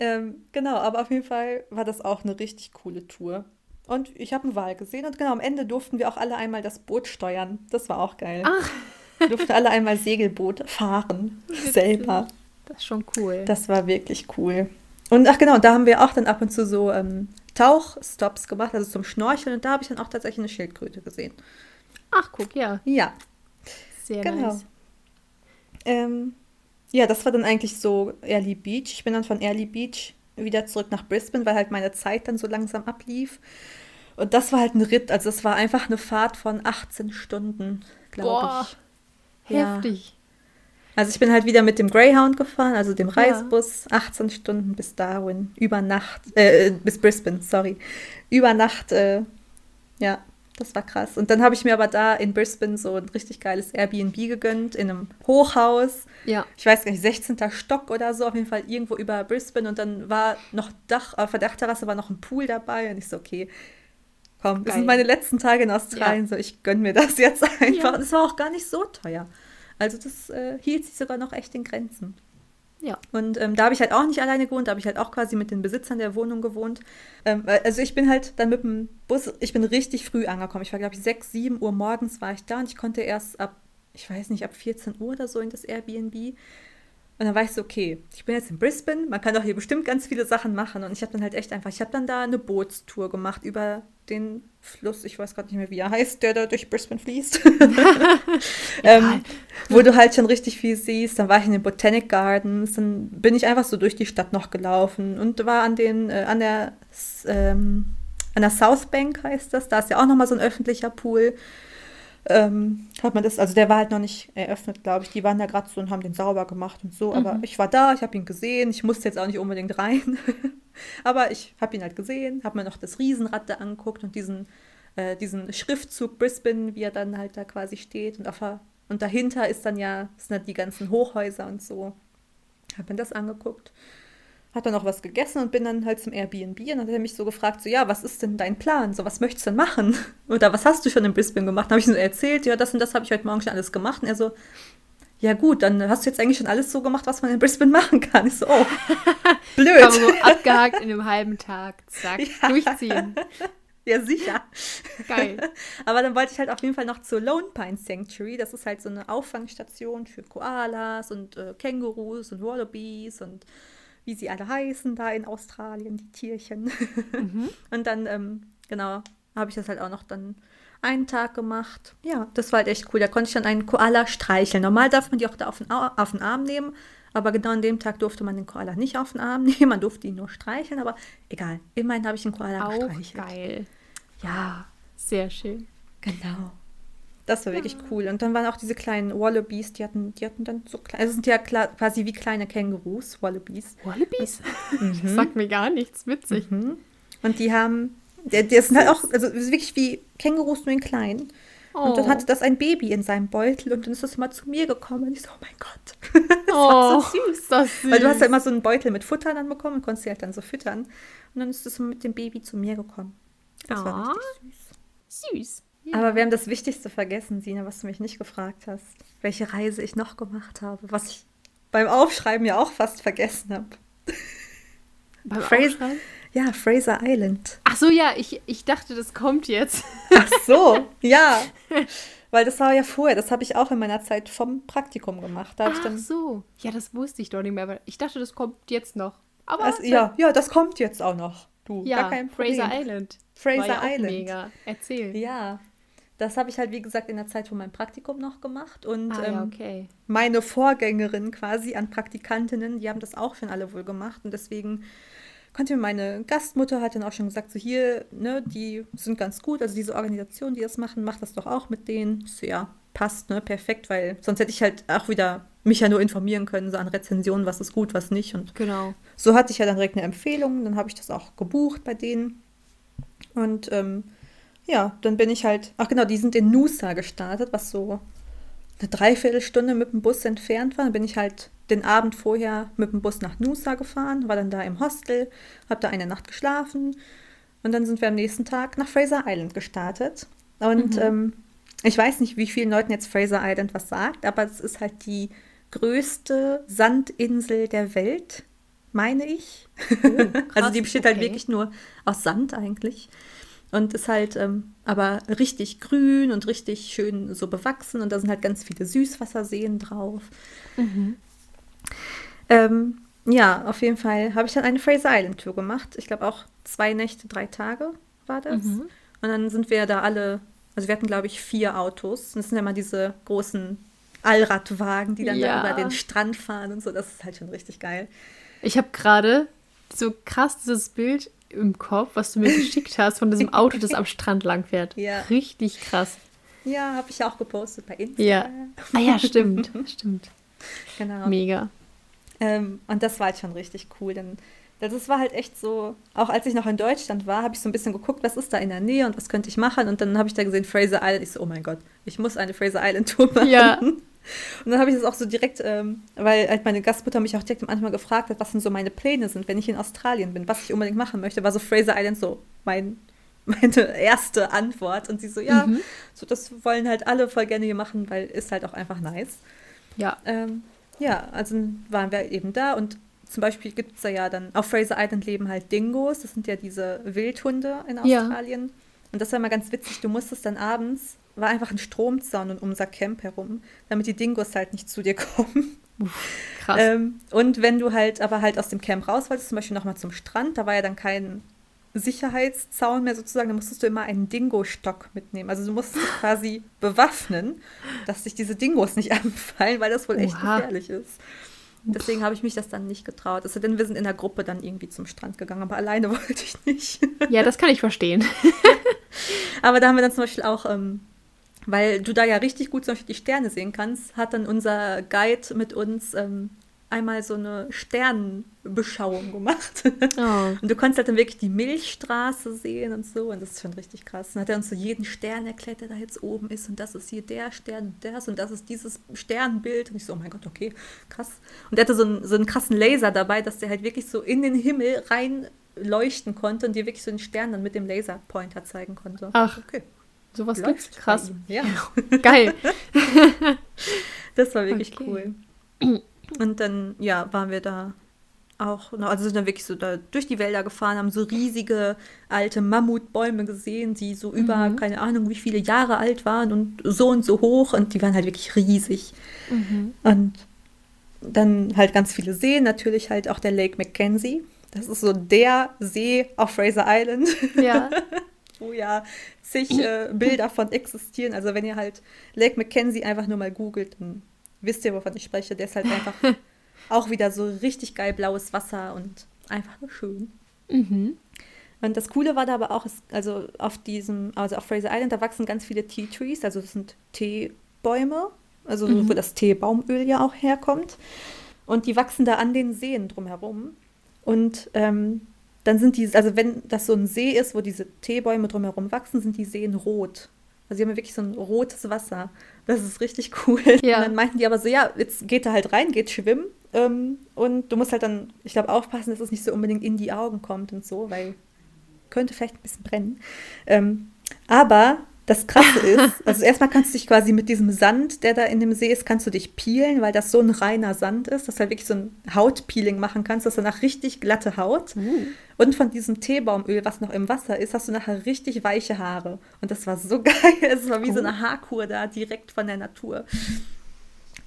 S1: ähm, genau, aber auf jeden Fall war das auch eine richtig coole Tour. Und ich habe einen Wal gesehen und genau am Ende durften wir auch alle einmal das Boot steuern. Das war auch geil. Ach. Wir durften alle einmal Segelboot fahren, selber.
S2: Das ist schon cool.
S1: Das war wirklich cool. Und ach genau, da haben wir auch dann ab und zu so ähm, Tauchstops gemacht, also zum Schnorcheln. Und da habe ich dann auch tatsächlich eine Schildkröte gesehen.
S2: Ach, guck, ja.
S1: Ja.
S2: Sehr genau. nice.
S1: Ähm, ja, das war dann eigentlich so Early Beach. Ich bin dann von Early Beach wieder zurück nach Brisbane, weil halt meine Zeit dann so langsam ablief. Und das war halt ein Ritt, also es war einfach eine Fahrt von 18 Stunden, glaube ich.
S2: Heftig. Ja.
S1: Also ich bin halt wieder mit dem Greyhound gefahren, also dem Reisebus, ja. 18 Stunden bis Darwin, über Nacht, äh, bis Brisbane, sorry. Über Nacht, äh, ja, das war krass. Und dann habe ich mir aber da in Brisbane so ein richtig geiles Airbnb gegönnt, in einem Hochhaus.
S2: Ja.
S1: Ich weiß gar nicht, 16. Stock oder so, auf jeden Fall irgendwo über Brisbane. Und dann war noch Dach, auf der Dachterrasse war noch ein Pool dabei. Und ich so, okay, komm, Geil. das sind meine letzten Tage in Australien, ja. so ich gönne mir das jetzt einfach. Ja. Und es war auch gar nicht so teuer. Also das äh, hielt sich sogar noch echt in Grenzen.
S2: Ja.
S1: Und ähm, da habe ich halt auch nicht alleine gewohnt, da habe ich halt auch quasi mit den Besitzern der Wohnung gewohnt. Ähm, also ich bin halt dann mit dem Bus, ich bin richtig früh angekommen. Ich war, glaube ich, 6, 7 Uhr morgens war ich da und ich konnte erst ab, ich weiß nicht, ab 14 Uhr oder so in das Airbnb. Und dann war ich so, okay, ich bin jetzt in Brisbane, man kann doch hier bestimmt ganz viele Sachen machen. Und ich habe dann halt echt einfach, ich habe dann da eine Bootstour gemacht über den Fluss, ich weiß gerade nicht mehr, wie er heißt, der da durch Brisbane fließt. ähm, wo du halt schon richtig viel siehst. Dann war ich in den Botanic Gardens, dann bin ich einfach so durch die Stadt noch gelaufen und war an den, äh, an der, ähm, an der South Bank heißt das, da ist ja auch nochmal so ein öffentlicher Pool ähm, hat man das, also der war halt noch nicht eröffnet, glaube ich. Die waren da gerade so und haben den sauber gemacht und so. Aber mhm. ich war da, ich habe ihn gesehen. Ich musste jetzt auch nicht unbedingt rein. aber ich habe ihn halt gesehen, habe mir noch das Riesenrad da angeguckt und diesen, äh, diesen Schriftzug Brisbane, wie er dann halt da quasi steht. Und, auf, und dahinter ist dann ja, sind dann die ganzen Hochhäuser und so. Habe mir das angeguckt hat dann noch was gegessen und bin dann halt zum Airbnb und dann hat er mich so gefragt, so ja, was ist denn dein Plan? So, was möchtest du denn machen? Oder was hast du schon in Brisbane gemacht? Dann habe ich ihm so erzählt, ja, das und das habe ich heute Morgen schon alles gemacht. Und er so, ja gut, dann hast du jetzt eigentlich schon alles so gemacht, was man in Brisbane machen kann. Ich so, oh, blöd.
S2: Aber so abgehakt in einem halben Tag, zack, ja. durchziehen.
S1: Ja, sicher.
S2: Geil.
S1: Aber dann wollte ich halt auf jeden Fall noch zur Lone Pine Sanctuary. Das ist halt so eine Auffangstation für Koalas und äh, Kängurus und Wallabies und wie sie alle heißen da in Australien, die Tierchen. Mhm. Und dann, ähm, genau, habe ich das halt auch noch dann einen Tag gemacht. Ja, das war halt echt cool. Da konnte ich dann einen Koala streicheln. Normal darf man die auch da auf den, auf den Arm nehmen, aber genau an dem Tag durfte man den Koala nicht auf den Arm nehmen. Man durfte ihn nur streicheln, aber egal. Immerhin habe ich den Koala
S2: auch gestreichelt. geil. Ja, sehr schön.
S1: Genau. Das war wirklich cool. Und dann waren auch diese kleinen Wallabies, die hatten, die hatten dann so kleine, also sind ja quasi wie kleine Kängurus, Wallabies.
S2: Wallabies? Mhm. Das sagt mir gar nichts, witzig.
S1: Mhm. Und die haben, die, die sind halt auch, also wirklich wie Kängurus nur in klein. Und dann hatte das ein Baby in seinem Beutel und dann ist das mal zu mir gekommen und ich so, oh mein Gott. das war
S2: Oh,
S1: so süß.
S2: das süß.
S1: Weil du hast ja immer so einen Beutel mit Futter dann bekommen und konntest sie halt dann so füttern. Und dann ist das mit dem Baby zu mir gekommen. Das war
S2: Ah.
S1: richtig süß.
S2: süß.
S1: Aber wir haben das Wichtigste vergessen, Sina, was du mich nicht gefragt hast. Welche Reise ich noch gemacht habe, was ich beim Aufschreiben ja auch fast vergessen habe.
S2: Beim
S1: Fraser-
S2: Aufschreiben?
S1: Ja, Fraser Island.
S2: Ach so, ja, ich, ich dachte, das kommt jetzt.
S1: Ach so, ja. Weil das war ja vorher, das habe ich auch in meiner Zeit vom Praktikum gemacht. Da
S2: Ach so. Ja, das wusste ich doch nicht mehr. aber Ich dachte, das kommt jetzt noch. Aber
S1: Also, ja, ja, das kommt jetzt auch noch. Du,
S2: ja
S1: gar kein Problem.
S2: Fraser Island.
S1: Fraser
S2: ja
S1: Island.
S2: Mega. Erzähl.
S1: Ja, das habe ich halt, wie gesagt, in der Zeit von meinem Praktikum noch gemacht. Und
S2: Ah, ja,
S1: ähm,
S2: okay.
S1: meine Vorgängerin quasi an Praktikantinnen, die haben das auch schon alle wohl gemacht. Und deswegen konnte mir meine Gastmutter hat dann auch schon gesagt, so hier, ne, die sind ganz gut. Also diese Organisation, die das machen, macht das doch auch mit denen. So, ja, passt, ne, perfekt, weil sonst hätte ich halt auch wieder mich ja nur informieren können, so an Rezensionen, was ist gut, was nicht. Und
S2: Genau.
S1: so hatte ich ja dann direkt eine Empfehlung, dann habe ich das auch gebucht bei denen. Und ähm, ja, dann bin ich halt, ach genau, die sind in Nusa gestartet, was so eine Dreiviertelstunde mit dem Bus entfernt war. Dann bin ich halt den Abend vorher mit dem Bus nach Nusa gefahren, war dann da im Hostel, habe da eine Nacht geschlafen und dann sind wir am nächsten Tag nach Fraser Island gestartet. Und ähm, ich weiß nicht, wie vielen Leuten jetzt Fraser Island was sagt, aber es ist halt die größte Sandinsel der Welt, meine ich. also die besteht halt
S2: okay.
S1: wirklich nur aus Sand eigentlich. Und ist halt ähm, aber richtig grün und richtig schön so bewachsen. Und da sind halt ganz viele Süßwasserseen drauf. Ähm, ja, auf jeden Fall habe ich dann eine Fraser Island Tour gemacht. Ich glaube auch zwei Nächte, drei Tage war das.
S2: Mhm.
S1: Und dann sind wir da alle, also wir hatten glaube ich vier Autos. Das sind ja mal diese großen Allradwagen, die dann
S2: Ja.
S1: da über den Strand fahren und so. Das ist halt schon richtig geil.
S2: Ich habe gerade so krass dieses Bild im Kopf, was du mir geschickt hast, von diesem Auto, das am Strand lang fährt.
S1: Ja.
S2: Richtig krass.
S1: Ja, habe ich ja auch gepostet bei Insta.
S2: Ja. Ah ja, stimmt. stimmt.
S1: Genau.
S2: Mega.
S1: Ähm, und das war halt schon richtig cool. Denn das war halt echt so, auch als ich noch in Deutschland war, habe ich so ein bisschen geguckt, was ist da in der Nähe und was könnte ich machen. Und dann habe ich da gesehen, Fraser Island. Ich so, oh mein Gott, ich muss eine Fraser Island Tour machen.
S2: Ja.
S1: Und dann habe ich das auch so direkt, ähm, weil halt meine Gastmutter mich auch direkt am Anfang gefragt hat, was denn so meine Pläne sind, wenn ich in Australien bin, was ich unbedingt machen möchte, war so Fraser Island so mein, meine erste Antwort. Und sie so, ja,
S2: Mhm.
S1: so das wollen halt alle voll gerne hier machen, weil ist halt auch einfach nice.
S2: Ja.
S1: Ähm, ja, also waren wir eben da und zum Beispiel gibt es da ja dann, auf Fraser Island leben halt Dingos, das sind ja diese Wildhunde in
S2: Ja.
S1: Australien. Und das war mal ganz witzig, du musstest dann abends, war einfach ein Stromzaun um unser Camp herum, damit die Dingos halt nicht zu dir kommen.
S2: Krass.
S1: Ähm, und wenn du halt aber halt aus dem Camp raus wolltest, zum Beispiel nochmal zum Strand, da war ja dann kein Sicherheitszaun mehr sozusagen, da musstest du immer einen Dingo-Stock mitnehmen. Also du musstest dich quasi bewaffnen, dass sich diese Dingos nicht anfallen, weil das wohl echt
S2: Oha.
S1: gefährlich ist. Deswegen habe ich mich das dann nicht getraut. Also denn wir sind in der Gruppe dann irgendwie zum Strand gegangen, aber alleine wollte ich nicht.
S2: ja, das kann ich verstehen.
S1: Aber da haben wir dann zum Beispiel auch, ähm, weil du da ja richtig gut zum Beispiel die Sterne sehen kannst, hat dann unser Guide mit uns ähm, einmal so eine Sternenbeschauung gemacht.
S2: Oh.
S1: Und du konntest halt dann wirklich die Milchstraße sehen und so. Und das ist schon richtig krass. Dann hat er uns so jeden Stern erklärt, der da jetzt oben ist. Und das ist hier der Stern und das und das ist dieses Sternbild. Und ich so, oh mein Gott, okay, krass. Und er hatte so einen, so einen krassen Laser dabei, dass der halt wirklich so in den Himmel rein leuchten konnte und dir wirklich so den Stern dann mit dem Laserpointer zeigen konnte.
S2: Ach,
S1: okay.
S2: Sowas
S1: läuft
S2: gibt's. Krass.
S1: Ja,
S2: Geil.
S1: das war wirklich
S2: Okay.
S1: cool. Und dann, ja, waren wir da auch, noch- also sind dann wirklich so da durch die Wälder gefahren, haben so riesige alte Mammutbäume gesehen, die so über,
S2: Mhm.
S1: keine Ahnung, wie viele Jahre alt waren und so und so hoch und die waren halt wirklich riesig.
S2: Mhm.
S1: Und dann halt ganz viele Seen, natürlich halt auch der Lake Mackenzie. Das ist so der See auf Fraser Island.
S2: Ja.
S1: wo ja zig äh, Bilder von existieren. Also wenn ihr halt Lake Mackenzie einfach nur mal googelt, dann wisst ihr, wovon ich spreche. Der ist halt einfach auch wieder so richtig geil blaues Wasser und einfach nur schön.
S2: Mhm.
S1: Und das Coole war da aber auch, also auf diesem, also auf Fraser Island, da wachsen ganz viele Tea Trees, also das sind Teebäume, also
S2: Mhm.
S1: wo das Teebaumöl ja auch herkommt. Und die wachsen da an den Seen drumherum. Und ähm, dann sind die, also wenn das so ein See ist, wo diese Teebäume drumherum wachsen, sind die Seen rot. Also sie haben wirklich so ein rotes Wasser. Das ist richtig cool.
S2: Ja.
S1: Und dann meinten die aber so, ja, jetzt geht er halt rein, geht schwimmen. Ähm, und du musst halt dann, ich glaube, aufpassen, dass es nicht so unbedingt in die Augen kommt und so, weil könnte vielleicht ein bisschen brennen. Ähm, aber das Krasse ist, also erstmal kannst du dich quasi mit diesem Sand, der da in dem See ist, kannst du dich peelen, weil das so ein reiner Sand ist, dass du halt wirklich so ein Hautpeeling machen kannst, dass du danach richtig glatte Haut.
S2: Uh.
S1: Und von diesem Teebaumöl, was noch im Wasser ist, hast du nachher richtig weiche Haare. Und das war so geil. Es war wie so eine Haarkur da direkt von der Natur.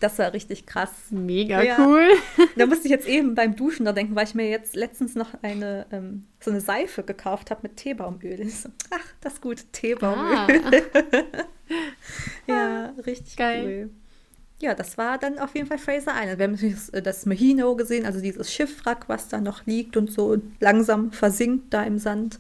S1: Das war richtig krass.
S2: Mega
S1: Ja.
S2: cool.
S1: Da musste ich jetzt eben beim Duschen da denken, weil ich mir jetzt letztens noch eine ähm, so eine Seife gekauft habe mit Teebaumöl. So, ach, das gute Teebaumöl.
S2: Ah,
S1: Ja, richtig
S2: Geil.
S1: cool. Ja, das war dann auf jeden Fall Fraser Island. Wir haben das, äh, das Mahino gesehen, also dieses Schiffwrack, was da noch liegt und so langsam versinkt da im Sand.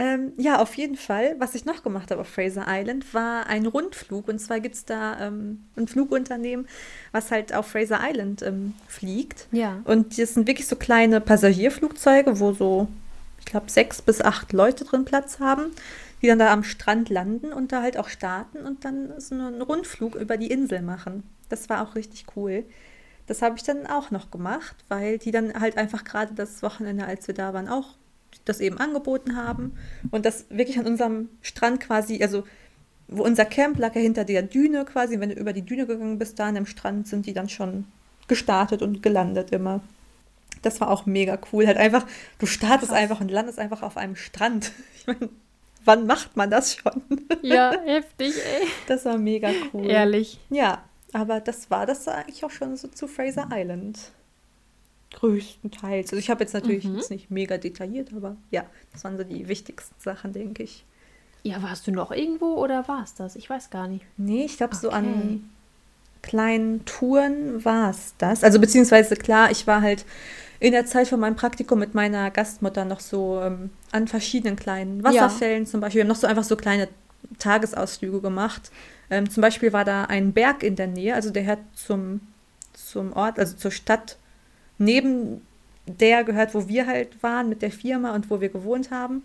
S1: Ähm, ja, auf jeden Fall. Was ich noch gemacht habe auf Fraser Island, war ein Rundflug. Und zwar gibt es da ähm, ein Flugunternehmen, was halt auf Fraser Island ähm, fliegt.
S2: ja.
S1: Und das sind wirklich so kleine Passagierflugzeuge, wo so, ich glaube, sechs bis acht Leute drin Platz haben, die dann da am Strand landen und da halt auch starten und dann so einen Rundflug über die Insel machen. Das war auch richtig cool. Das habe ich dann auch noch gemacht, weil die dann halt einfach gerade das Wochenende, als wir da waren, auch das eben angeboten haben. Und das wirklich an unserem Strand quasi, also wo unser Camp lag ja hinter der Düne quasi. Wenn du über die Düne gegangen bist, da an dem Strand sind die dann schon gestartet und gelandet immer. Das war auch mega cool. Halt einfach, du startest
S2: Krass.
S1: einfach und landest einfach auf einem Strand. Ich meine, wann macht man das schon?
S2: Ja, heftig, ey.
S1: Das war mega cool.
S2: Ehrlich.
S1: Ja, aber das war das eigentlich auch schon so zu Fraser Island. Größtenteils. Also ich habe jetzt natürlich
S2: Mhm.
S1: jetzt nicht mega detailliert, aber ja, das waren so die wichtigsten Sachen, denke ich.
S2: Ja, warst du noch irgendwo oder war es das? Ich weiß gar nicht.
S1: Nee, ich glaube, so
S2: Okay.
S1: an kleinen Touren war es das. Also beziehungsweise klar, ich war halt in der Zeit von meinem Praktikum mit meiner Gastmutter noch so ähm, an verschiedenen kleinen Wasserfällen zum Beispiel. Wir haben noch so einfach so kleine Tagesausflüge gemacht. Ähm, zum Beispiel war da ein Berg in der Nähe, also der hat zum, zum Ort, also zur Stadt neben der gehört, wo wir halt waren mit der Firma und wo wir gewohnt haben.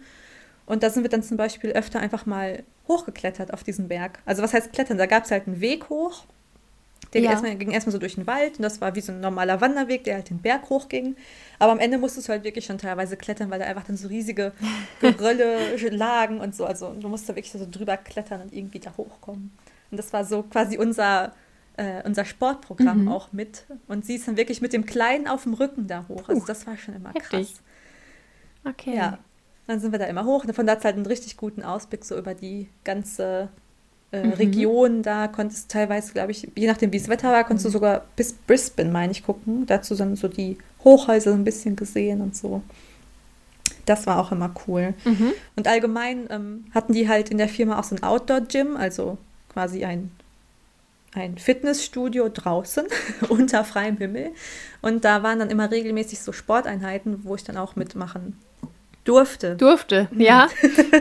S1: Und da sind wir dann zum Beispiel öfter einfach mal hochgeklettert auf diesen Berg. Also was heißt klettern? Da gab es halt einen Weg hoch. Der
S2: Ja.
S1: ging, erstmal, ging erstmal so durch den Wald und das war wie so ein normaler Wanderweg, der halt den Berg hochging. Aber am Ende musstest du halt wirklich schon teilweise klettern, weil da einfach dann so riesige Gerölle lagen und so. Also du musst da wirklich so drüber klettern und irgendwie da hochkommen. Und das war so quasi unser, äh, unser Sportprogramm
S2: Mhm.
S1: auch mit. Und sie ist dann wirklich mit dem Kleinen auf dem Rücken da hoch. Also
S2: Puh,
S1: das war schon immer
S2: heftig.
S1: krass.
S2: Okay.
S1: Ja, dann sind wir da immer hoch. Und von da hat halt einen richtig guten Ausblick so über die ganze äh,
S2: Mhm.
S1: Region. Da konntest du teilweise, glaube ich, je nachdem wie das Wetter war, konntest du sogar bis Brisbane, meine ich, gucken. Dazu dann so die Hochhäuser so ein bisschen gesehen und so. Das war auch immer cool.
S2: Mhm.
S1: Und allgemein ähm, hatten die halt in der Firma auch so ein Outdoor-Gym, also quasi ein, ein Fitnessstudio draußen unter freiem Himmel. Und da waren dann immer regelmäßig so Sporteinheiten, wo ich dann auch mitmachen durfte.
S2: Durfte, ja.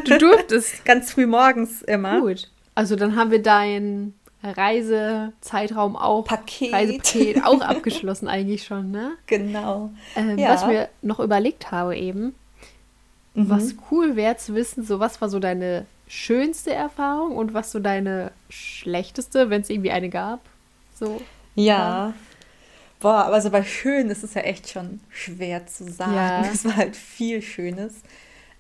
S2: Du durftest.
S1: Ganz früh morgens immer.
S2: Gut. Also dann haben wir deinen Reisezeitraum auch,
S1: Paket.
S2: Reisepaket auch abgeschlossen eigentlich schon, ne?
S1: Genau.
S2: Ähm,
S1: Ja.
S2: Was ich mir noch überlegt habe eben,
S1: Mhm.
S2: was cool wäre zu wissen, so was war so deine schönste Erfahrung und was so deine schlechteste, wenn es irgendwie eine gab. So.
S1: Ja. Boah, aber so bei schön ist es ja echt schon schwer zu sagen.
S2: Ja.
S1: Es war halt viel Schönes.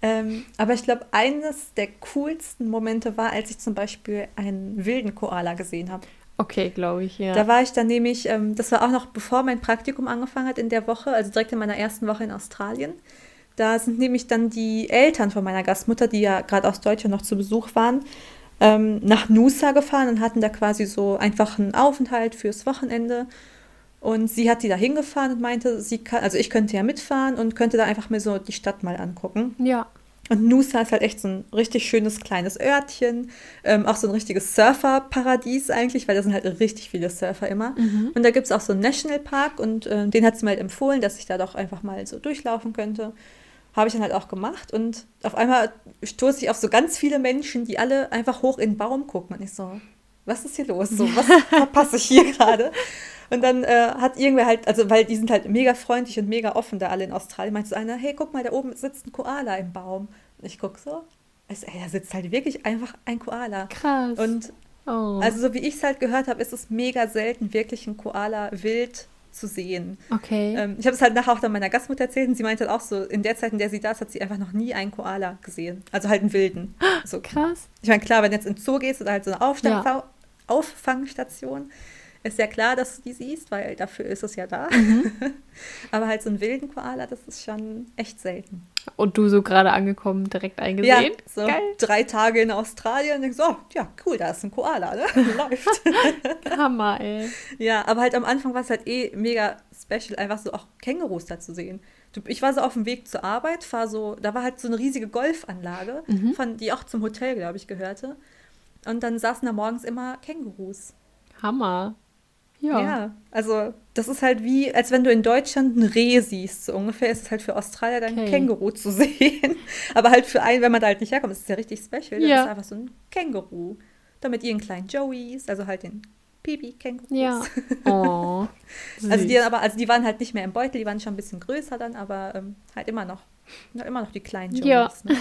S1: Ähm, aber ich glaube, eines der coolsten Momente war, als ich zum Beispiel einen wilden Koala gesehen habe.
S2: Okay, glaube ich, ja.
S1: Da war ich dann nämlich, ähm, das war auch noch bevor mein Praktikum angefangen hat in der Woche, also direkt in meiner ersten Woche in Australien. Da sind nämlich dann die Eltern von meiner Gastmutter, die ja gerade aus Deutschland noch zu Besuch waren, ähm, nach Nusa gefahren und hatten da quasi so einfach einen Aufenthalt fürs Wochenende. Und sie hat die da hingefahren und meinte, sie kann, also ich könnte ja mitfahren und könnte da einfach mir so die Stadt mal angucken.
S2: ja.
S1: Und Nusa ist halt echt so ein richtig schönes kleines Örtchen, ähm, auch so ein richtiges Surferparadies eigentlich, weil da sind halt richtig viele Surfer immer. Und da gibt es auch so einen Nationalpark und äh, den hat sie mir halt empfohlen, dass ich da doch einfach mal so durchlaufen könnte. Habe ich dann halt auch gemacht und auf einmal stoße ich auf so ganz viele Menschen, die alle einfach hoch in den Baum gucken und ich so, was ist hier los? So, was verpasse ich hier gerade? Und dann äh, hat irgendwer halt, also weil die sind halt mega freundlich und mega offen da alle in Australien, meinte so einer, hey, guck mal, da oben sitzt ein Koala im Baum. Und ich gucke so, Also, ey, da sitzt halt wirklich einfach ein Koala.
S2: Krass.
S1: Und
S2: oh.
S1: also so wie ich es halt gehört habe, ist es mega selten, wirklich ein Koala wild zu sehen.
S2: okay.
S1: Ähm, ich habe es halt nachher auch dann meiner Gastmutter erzählt und sie meinte halt auch so, in der Zeit, in der sie da ist, hat sie einfach noch nie einen Koala gesehen. Also halt einen wilden. So,
S2: Krass.
S1: ich meine, klar, wenn du jetzt ins Zoo gehst oder halt so eine Aufstand
S2: Ja.
S1: Auffangstation, ist ja klar, dass du die siehst, weil dafür ist es ja da.
S2: Mhm.
S1: Aber halt so einen wilden Koala, das ist schon echt selten.
S2: Und du so gerade angekommen, direkt
S1: Ja,
S2: eingesehen.
S1: so
S2: Geil.
S1: drei Tage in Australien und denkst, oh, ja, cool, da ist ein Koala, ne? Läuft.
S2: Hammer, ey.
S1: Ja, aber halt am Anfang war es halt eh mega special, einfach so auch Kängurus da zu sehen. Ich war so auf dem Weg zur Arbeit, fahr so, da war halt so eine riesige Golfanlage,
S2: Mhm.
S1: von, die auch zum Hotel, glaube ich, gehörte. Und dann saßen da morgens immer Kängurus.
S2: Hammer. Ja.
S1: Ja. also das ist halt wie, als wenn du in Deutschland ein Reh siehst, so ungefähr ist es halt für Australier dann ein
S2: Okay.
S1: Känguru zu sehen. Aber halt für einen, wenn man da halt nicht herkommt, ist es ja richtig special. Dann
S2: Ja.
S1: ist einfach so ein Känguru. Damit ihren kleinen Joeys, also halt den Pipi-Kängurus.
S2: Ja. Oh.
S1: Also die, aber, also die waren halt nicht mehr im Beutel, die waren schon ein bisschen größer dann, aber ähm, halt immer noch, noch immer noch die kleinen Joeys.
S2: Ja.
S1: Ne?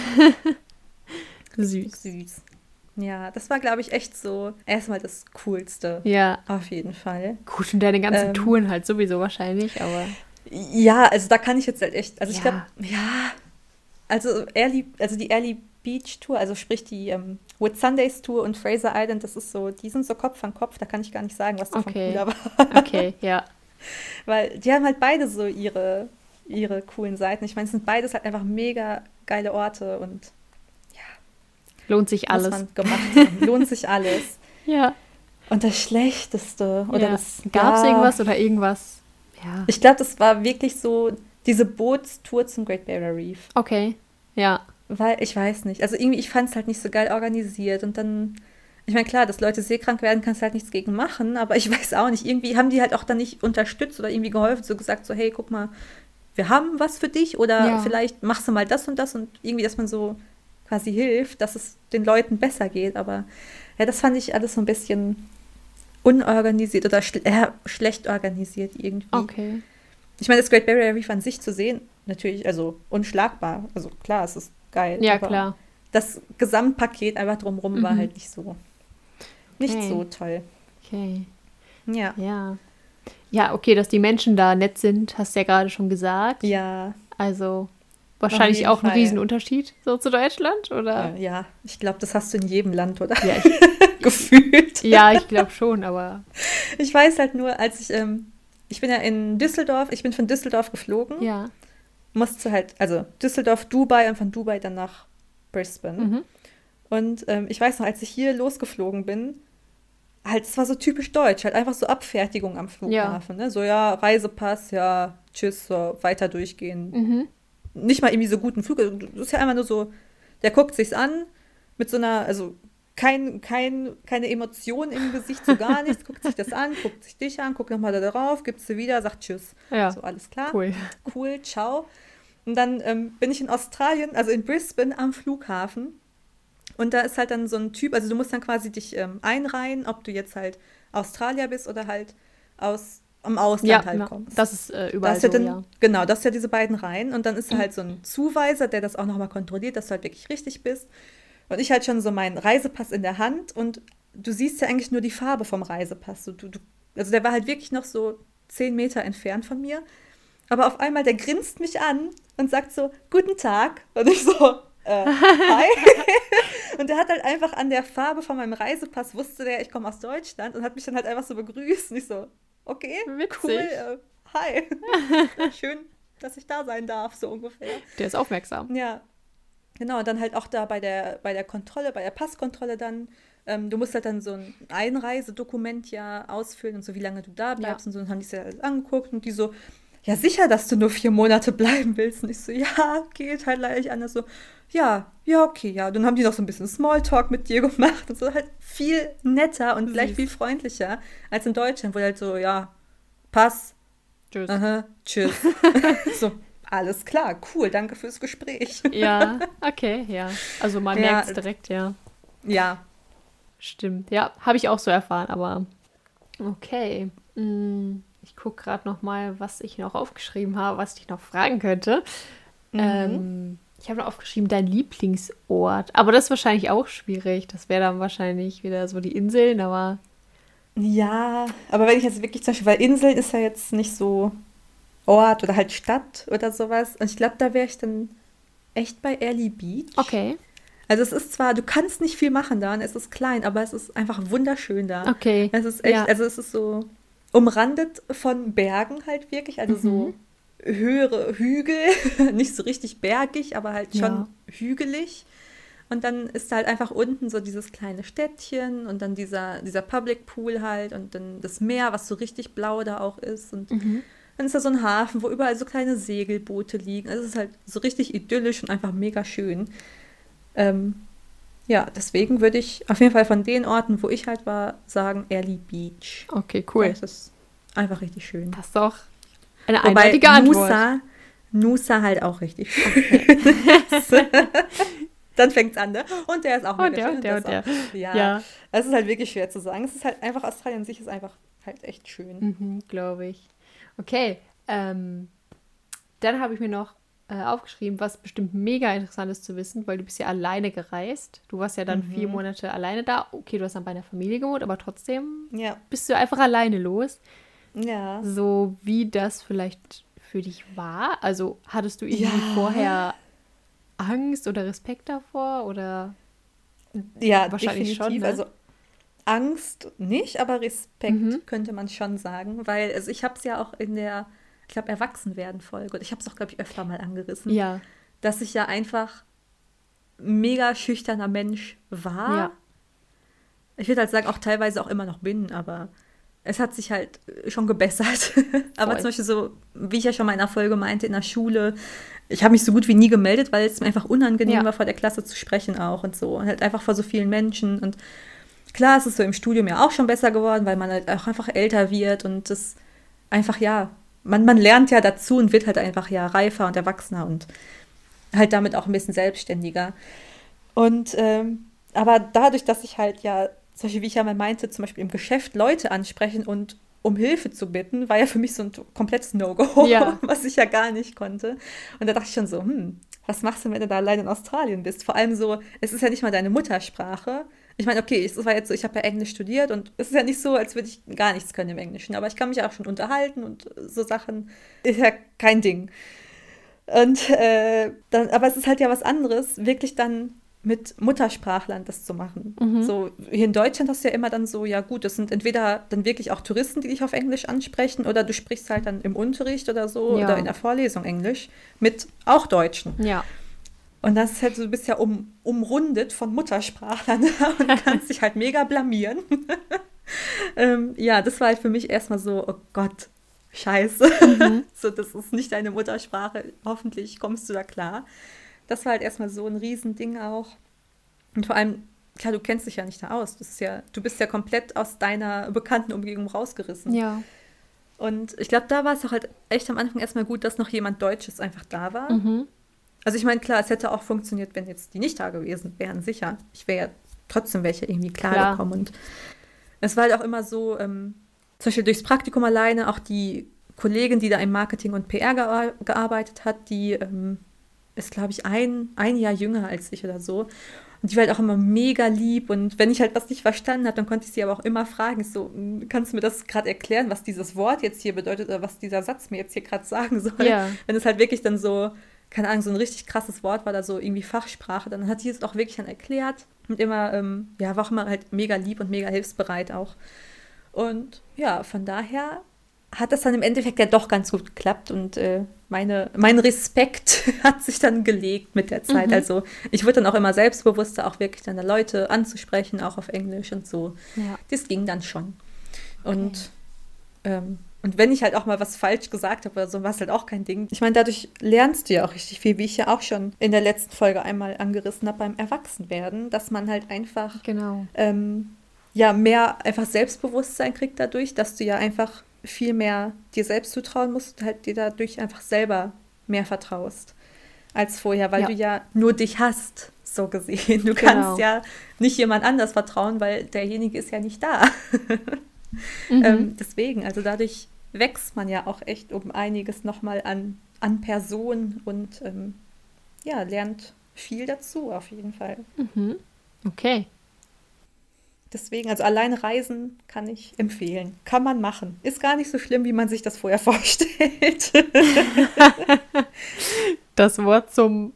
S2: Süß.
S1: Süß. Ja, das war, glaube ich, echt so erstmal das Coolste.
S2: Ja.
S1: Auf jeden Fall.
S2: Gut, und deine ganzen
S1: Ähm.
S2: Touren halt sowieso wahrscheinlich, aber.
S1: Ja, also da kann ich jetzt halt echt, also ich
S2: Ja.
S1: glaube, ja, also Early, also die Early Beach Tour, also sprich die ähm, Wood Sundays Tour und Fraser Island, das ist so, die sind so Kopf an Kopf, da kann ich gar nicht sagen, was davon
S2: Okay.
S1: cooler war.
S2: Okay, ja.
S1: Weil die haben halt beide so ihre, ihre coolen Seiten. Ich meine, es sind beides halt einfach mega geile Orte und
S2: Lohnt sich alles.
S1: man gemacht haben. Lohnt sich alles.
S2: Ja.
S1: Und das Schlechteste, oder
S2: ja.
S1: das
S2: Gab es
S1: ja,
S2: irgendwas oder irgendwas? Ja.
S1: Ich glaube, das war wirklich so diese Bootstour zum Great Barrier Reef.
S2: Okay. Ja.
S1: Weil, ich weiß nicht. Also irgendwie, ich fand es halt nicht so geil organisiert. Und dann, ich meine, klar, dass Leute seekrank werden, kannst du halt nichts gegen machen. Aber ich weiß auch nicht. Irgendwie haben die halt auch dann nicht unterstützt oder irgendwie geholfen, so gesagt, so, hey, guck mal, wir haben was für dich. Oder
S2: Ja.
S1: vielleicht machst du mal das und das. Und irgendwie, dass man so quasi hilft, dass es den Leuten besser geht. Aber ja, das fand ich alles so ein bisschen unorganisiert oder schl äh, schlecht organisiert irgendwie.
S2: Okay.
S1: Ich meine, das Great Barrier Reef an sich zu sehen, natürlich, also unschlagbar. Also klar, es ist geil.
S2: Ja,
S1: aber
S2: klar.
S1: Das Gesamtpaket einfach drumherum war
S2: Mhm.
S1: halt nicht so, nicht
S2: Okay.
S1: so toll.
S2: Okay.
S1: Ja.
S2: Ja. Ja, okay, dass die Menschen da nett sind, hast du ja gerade schon gesagt.
S1: Ja,
S2: Also wahrscheinlich auch ein
S1: Fall.
S2: Riesenunterschied so zu Deutschland, oder?
S1: äh, ja, ich glaube, das hast du in jedem Land, oder?
S2: Ja, ich,
S1: Gefühlt.
S2: ja, ich glaube schon, aber
S1: Ich weiß halt nur, als ich, ähm, ich bin ja in Düsseldorf, ich bin von Düsseldorf geflogen,
S2: ja.
S1: musste halt, also Düsseldorf, Dubai und von Dubai dann nach Brisbane.
S2: Mhm.
S1: Und ähm, ich weiß noch, als ich hier losgeflogen bin, halt, es war so typisch deutsch, halt einfach so Abfertigung am Flughafen. Ne? So, ja, Reisepass, ja, tschüss, so, weiter durchgehen.
S2: Mhm.
S1: Nicht mal irgendwie so guten Flug. Das ist ja einfach nur so, der guckt sich's an, mit so einer, also kein, kein, keine Emotion im Gesicht, so gar nichts, guckt sich das an, guckt sich dich an, guckt nochmal da drauf, gibt sie wieder, sagt Tschüss.
S2: Ja,
S1: So, alles klar
S2: cool.
S1: cool, ciao. Und dann ähm, bin ich in Australien, also in Brisbane am Flughafen. Und da ist halt dann so ein Typ, also du musst dann quasi dich ähm, einreihen, ob du jetzt halt Australier bist oder halt aus am Ausland
S2: Ja,
S1: halt
S2: na,
S1: kommst.
S2: das ist äh, überall
S1: ja
S2: so,
S1: dann,
S2: ja.
S1: Genau, das ist ja diese beiden Reihen. Und dann ist da halt so ein Zuweiser, der das auch nochmal kontrolliert, dass du halt wirklich richtig bist. Und ich halt schon so meinen Reisepass in der Hand und du siehst ja eigentlich nur die Farbe vom Reisepass. So, du, du, also der war halt wirklich noch so zehn Meter entfernt von mir. Aber auf einmal, der grinst mich an und sagt so, guten Tag. Und ich so, äh, hi. und der hat halt einfach an der Farbe von meinem Reisepass, wusste der, ich komme aus Deutschland und hat mich dann halt einfach so begrüßt. Und ich so, okay,
S2: Witzig.
S1: cool, äh, hi. Schön, dass ich da sein darf, so ungefähr.
S2: Der ist aufmerksam.
S1: Ja, genau. Und dann halt auch da bei der, bei der Kontrolle, bei der Passkontrolle dann. Ähm, du musst halt dann so ein Einreisedokument ja ausfüllen und so, wie lange du da bleibst
S2: Ja.
S1: und so. Und haben die sich ja angeguckt und die so, ja, sicher, dass du nur vier Monate bleiben willst. Und ich so, ja, geht halt leider nicht anders. So, ja, ja, okay, ja. Und dann haben die noch so ein bisschen Smalltalk mit dir gemacht und so halt viel netter und gleich viel freundlicher als in Deutschland, wo halt so, ja, Pass,
S2: Tschüss.
S1: aha, tschüss. so, alles klar, cool, danke fürs Gespräch.
S2: Ja, okay, ja. Also man
S1: Ja,
S2: merkt es direkt, ja.
S1: Ja,
S2: Stimmt. Ja, habe ich auch so erfahren, aber okay. Mm, Ich gucke gerade noch mal, was ich noch aufgeschrieben habe, was ich noch fragen könnte.
S1: Mhm.
S2: Ähm, Ich habe aufgeschrieben, dein Lieblingsort. Aber das ist wahrscheinlich auch schwierig. Das wäre dann wahrscheinlich wieder so die Inseln, aber.
S1: Ja, aber wenn ich jetzt wirklich zum Beispiel, weil Inseln ist ja jetzt nicht so Ort oder halt Stadt oder sowas. Und ich glaube, da wäre ich dann echt bei Early Beach.
S2: Okay.
S1: Also es ist zwar, du kannst nicht viel machen da und es ist klein, aber es ist einfach wunderschön da.
S2: Okay.
S1: Es ist echt,
S2: Ja.
S1: also es ist so umrandet von Bergen halt wirklich, also so
S2: Mhm.
S1: höhere Hügel, nicht so richtig bergig, aber halt schon
S2: Ja.
S1: hügelig. Und dann ist da halt einfach unten so dieses kleine Städtchen und dann dieser, dieser Public Pool halt und dann das Meer, was so richtig blau da auch ist. Und
S2: Mhm.
S1: dann ist da so ein Hafen, wo überall so kleine Segelboote liegen. Also es ist halt so richtig idyllisch und einfach mega schön. Ähm, ja, deswegen würde ich auf jeden Fall von den Orten, wo ich halt war, sagen Early Beach.
S2: Okay, cool.
S1: Das ist einfach richtig schön.
S2: Das ist doch eine
S1: Wobei
S2: eindeutige Antwort.
S1: Nusa, Nusa halt auch richtig schön. Dann fängt's an, ne? Und der ist auch
S2: Und der,
S1: schön.
S2: und der, und der.
S1: auch- Ja,
S2: Ja.
S1: es ist halt wirklich schwer zu sagen. Es ist halt einfach, Australien an sich ist einfach halt echt schön.
S2: Mhm, Glaube ich. Okay, ähm, dann habe ich mir noch äh, aufgeschrieben, was bestimmt mega interessant ist zu wissen, weil du bist ja alleine gereist. Du warst ja dann vier Monate alleine da. Okay, du hast dann bei einer Familie gewohnt, aber trotzdem
S1: Ja.
S2: bist du einfach alleine los.
S1: Ja.
S2: So wie das vielleicht für dich war. Also hattest du irgendwie
S1: Ja.
S2: vorher Angst oder Respekt davor oder
S1: Ja,
S2: Wahrscheinlich
S1: definitiv.
S2: schon, ne?
S1: Also Angst nicht, aber Respekt
S2: Mhm.
S1: könnte man schon sagen, weil also ich habe es ja auch in der, ich glaube, Erwachsenwerden-Folge, und ich habe es auch, glaube ich, öfter mal angerissen,
S2: ja,
S1: dass ich ja einfach mega schüchterner Mensch war.
S2: Ja.
S1: Ich würde halt sagen, auch teilweise auch immer noch bin, aber es hat sich halt schon gebessert. aber
S2: Voll.
S1: zum Beispiel so, wie ich ja schon mal in einer Folge meinte, in der Schule, ich habe mich so gut wie nie gemeldet, weil es mir einfach unangenehm
S2: Ja.
S1: war, vor der Klasse zu sprechen auch und so. Und halt einfach vor so vielen Menschen. Und klar, es ist so im Studium ja auch schon besser geworden, weil man halt auch einfach älter wird und das einfach, ja, man, man lernt ja dazu und wird halt einfach ja reifer und erwachsener und halt damit auch ein bisschen selbstständiger. Und ähm, aber dadurch, dass ich halt ja, zum Beispiel, wie ich ja mal meinte, zum Beispiel im Geschäft Leute ansprechen und um Hilfe zu bitten, war ja für mich so ein komplettes No-Go,
S2: Ja.
S1: was ich ja gar nicht konnte. Und da dachte ich schon so, hm, was machst du, wenn du da allein in Australien bist? Vor allem so, es ist ja nicht mal deine Muttersprache. Ich meine, okay, es war jetzt so, ich habe ja Englisch studiert und es ist ja nicht so, als würde ich gar nichts können im Englischen, aber ich kann mich auch schon unterhalten und so Sachen ist ja kein Ding. Und äh, dann, aber es ist halt ja was anderes, wirklich dann mit Muttersprachlern das zu machen.
S2: Mhm.
S1: So, hier in Deutschland hast du ja immer dann so, ja gut, das sind entweder dann wirklich auch Touristen, die dich auf Englisch ansprechen, oder du sprichst halt dann im Unterricht oder so
S2: Ja.
S1: oder in der Vorlesung Englisch mit auch Deutschen.
S2: ja.
S1: Und das ist halt so, du bist ja um, umrundet von Muttersprachlern und kannst dich halt mega blamieren. ähm, ja, das war halt für mich erstmal so, oh Gott, scheiße.
S2: Mhm.
S1: so, das ist nicht deine Muttersprache. Hoffentlich kommst du da klar. Das war halt erstmal so ein Riesending auch. Und vor allem, klar, du kennst dich ja nicht da aus. Das ist ja, du bist ja komplett aus deiner bekannten Umgebung rausgerissen.
S2: Ja.
S1: Und ich glaube, da war es auch halt echt am Anfang erstmal gut, dass noch jemand Deutsches einfach da war.
S2: Mhm.
S1: Also ich meine, klar, es hätte auch funktioniert, wenn jetzt die nicht da gewesen wären, sicher. Ich wäre ja trotzdem welche irgendwie klar,
S2: Klar.
S1: gekommen. Und es war halt auch immer so, ähm, zum Beispiel durchs Praktikum alleine, auch die Kollegin, die da im Marketing und PR gea- gearbeitet hat, die ähm, ist, glaube ich, ein, ein Jahr jünger als ich oder so. Und die war halt auch immer mega lieb. Und wenn ich halt was nicht verstanden habe, dann konnte ich sie aber auch immer fragen. Ich so, "M, kannst du mir das gerade erklären, was dieses Wort jetzt hier bedeutet oder was dieser Satz mir jetzt hier gerade sagen soll?
S2: Ja.
S1: Wenn es halt wirklich dann so, keine Ahnung, so ein richtig krasses Wort war da so irgendwie Fachsprache, dann hat sie es auch wirklich dann erklärt und immer, ähm, ja, war auch immer halt mega lieb und mega hilfsbereit auch. Und ja, von daher hat das dann im Endeffekt ja doch ganz gut geklappt und äh, meine, mein Respekt hat sich dann gelegt mit der Zeit.
S2: Mhm.
S1: Also ich wurde dann auch immer selbstbewusster, auch wirklich dann Leute anzusprechen, auch auf Englisch und so.
S2: Ja.
S1: Das ging dann schon. Und, ähm, und wenn ich halt auch mal was falsch gesagt habe oder so, war es halt auch kein Ding. Ich meine, dadurch lernst du ja auch richtig viel, wie ich ja auch schon in der letzten Folge einmal angerissen habe beim Erwachsenwerden, dass man halt einfach
S2: Genau.
S1: ähm, ja mehr einfach Selbstbewusstsein kriegt dadurch, dass du ja einfach viel mehr dir selbst zutrauen musst und halt dir dadurch einfach selber mehr vertraust als vorher, weil
S2: Ja.
S1: du ja nur dich hast, so gesehen. Du
S2: Genau.
S1: kannst ja nicht jemand anders vertrauen, weil derjenige ist ja nicht da.
S2: Mhm.
S1: Ähm, deswegen, also dadurch wächst man ja auch echt um einiges nochmal an, an Person und ähm, ja, lernt viel dazu auf jeden Fall.
S2: Mhm. Okay.
S1: Deswegen, also alleine reisen kann ich empfehlen. Kann man machen. Ist gar nicht so schlimm, wie man sich das vorher vorstellt.
S2: das Wort zum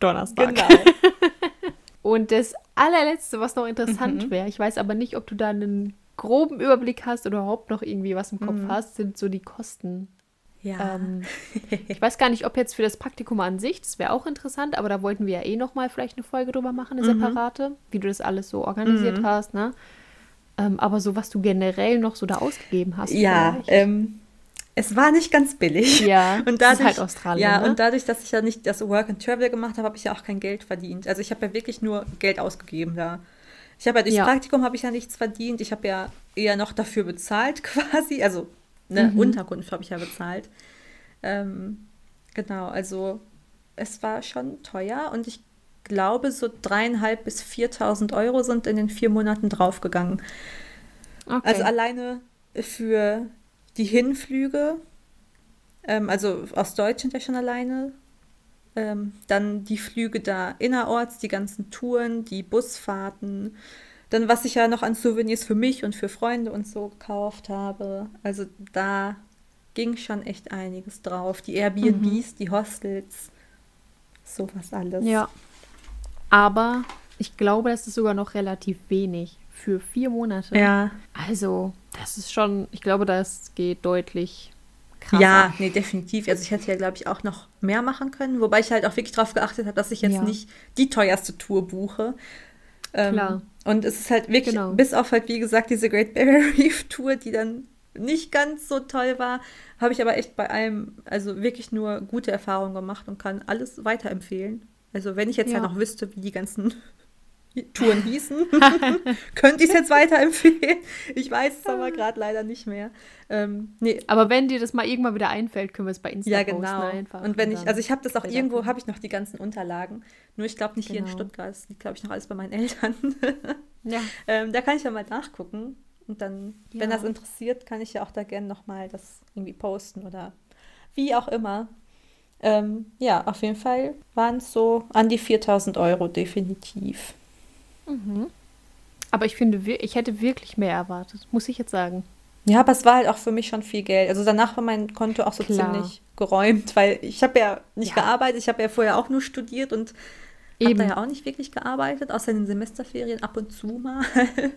S2: Donnerstag.
S1: Genau.
S2: Und das allerletzte, was noch interessant mhm. wäre, ich weiß aber nicht, ob du da einen groben Überblick hast oder überhaupt noch irgendwie was im Kopf mhm. hast, sind so die Kosten.
S1: Ja. Ähm,
S2: ich weiß gar nicht, ob jetzt für das Praktikum an sich, das wäre auch interessant, aber da wollten wir ja eh nochmal vielleicht eine Folge drüber machen, eine mhm. separate, wie du das alles so organisiert mhm. hast, ne? Ähm, aber so, was du generell noch so da ausgegeben hast.
S1: Ja, ähm, es war nicht ganz billig.
S2: Ja,
S1: und dadurch,
S2: ist halt Australien.
S1: Ja,
S2: ne?
S1: und dadurch, dass ich ja nicht das Work and Travel gemacht habe, habe ich ja auch kein Geld verdient. Also ich habe ja wirklich nur Geld ausgegeben da. Ich habe ja durchs ja. Praktikum habe ich ja nichts verdient. Ich habe ja eher noch dafür bezahlt quasi. Also eine mhm. Unterkunft habe ich ja bezahlt. Ähm, genau, also es war schon teuer und ich glaube, so dreieinhalb bis 4.000 Euro sind in den vier Monaten draufgegangen. Okay. Also alleine für die Hinflüge, ähm, also aus Deutschland ja schon alleine, ähm, dann die Flüge da innerorts, die ganzen Touren, die Busfahrten, dann was ich ja noch an Souvenirs für mich und für Freunde und so gekauft habe. Also da ging schon echt einiges drauf. Die Airbnbs, mhm. die Hostels, sowas alles.
S2: Ja. Aber ich glaube, das ist sogar noch relativ wenig für vier Monate.
S1: Ja.
S2: Also, das ist schon, ich glaube, das geht deutlich krasser.
S1: Ja, nee, definitiv. Also ich hätte ja, glaube ich, auch noch mehr machen können, wobei ich halt auch wirklich darauf geachtet habe, dass ich jetzt ja. nicht die teuerste Tour buche. Ähm, Klar. Und es ist halt wirklich, genau. bis auf halt, wie gesagt, diese Great Barrier Reef Tour, die dann nicht ganz so toll war, habe ich aber echt bei allem, also wirklich nur gute Erfahrungen gemacht und kann alles weiterempfehlen. Also wenn ich jetzt ja. halt noch wüsste, wie die ganzen Touren hießen, könnte ich es jetzt weiterempfehlen. Ich weiß es aber gerade leider nicht mehr. Ähm,
S2: nee. Aber wenn dir das mal irgendwann wieder einfällt, können wir es bei Instagram ja, genau.
S1: einfach. Und wenn ich, also ich habe das auch irgendwo, habe ich noch die ganzen Unterlagen. Nur ich glaube nicht genau. hier in genau. Stuttgart. Das liegt, glaube ich, noch alles bei meinen Eltern. ja. Ähm, da kann ich ja mal nachgucken. Und dann, ja. wenn das interessiert, kann ich ja auch da gerne nochmal das irgendwie posten oder wie auch immer. Ähm, ja, auf jeden Fall waren es so an die 4000 Euro definitiv.
S2: Mhm. Aber ich finde, ich hätte wirklich mehr erwartet, muss ich jetzt sagen.
S1: Ja, aber es war halt auch für mich schon viel Geld. Also danach war mein Konto auch so Klar. ziemlich geräumt, weil ich habe ja nicht ja. gearbeitet, ich habe ja vorher auch nur studiert und habe da ja auch nicht wirklich gearbeitet, außer in den Semesterferien ab und zu mal.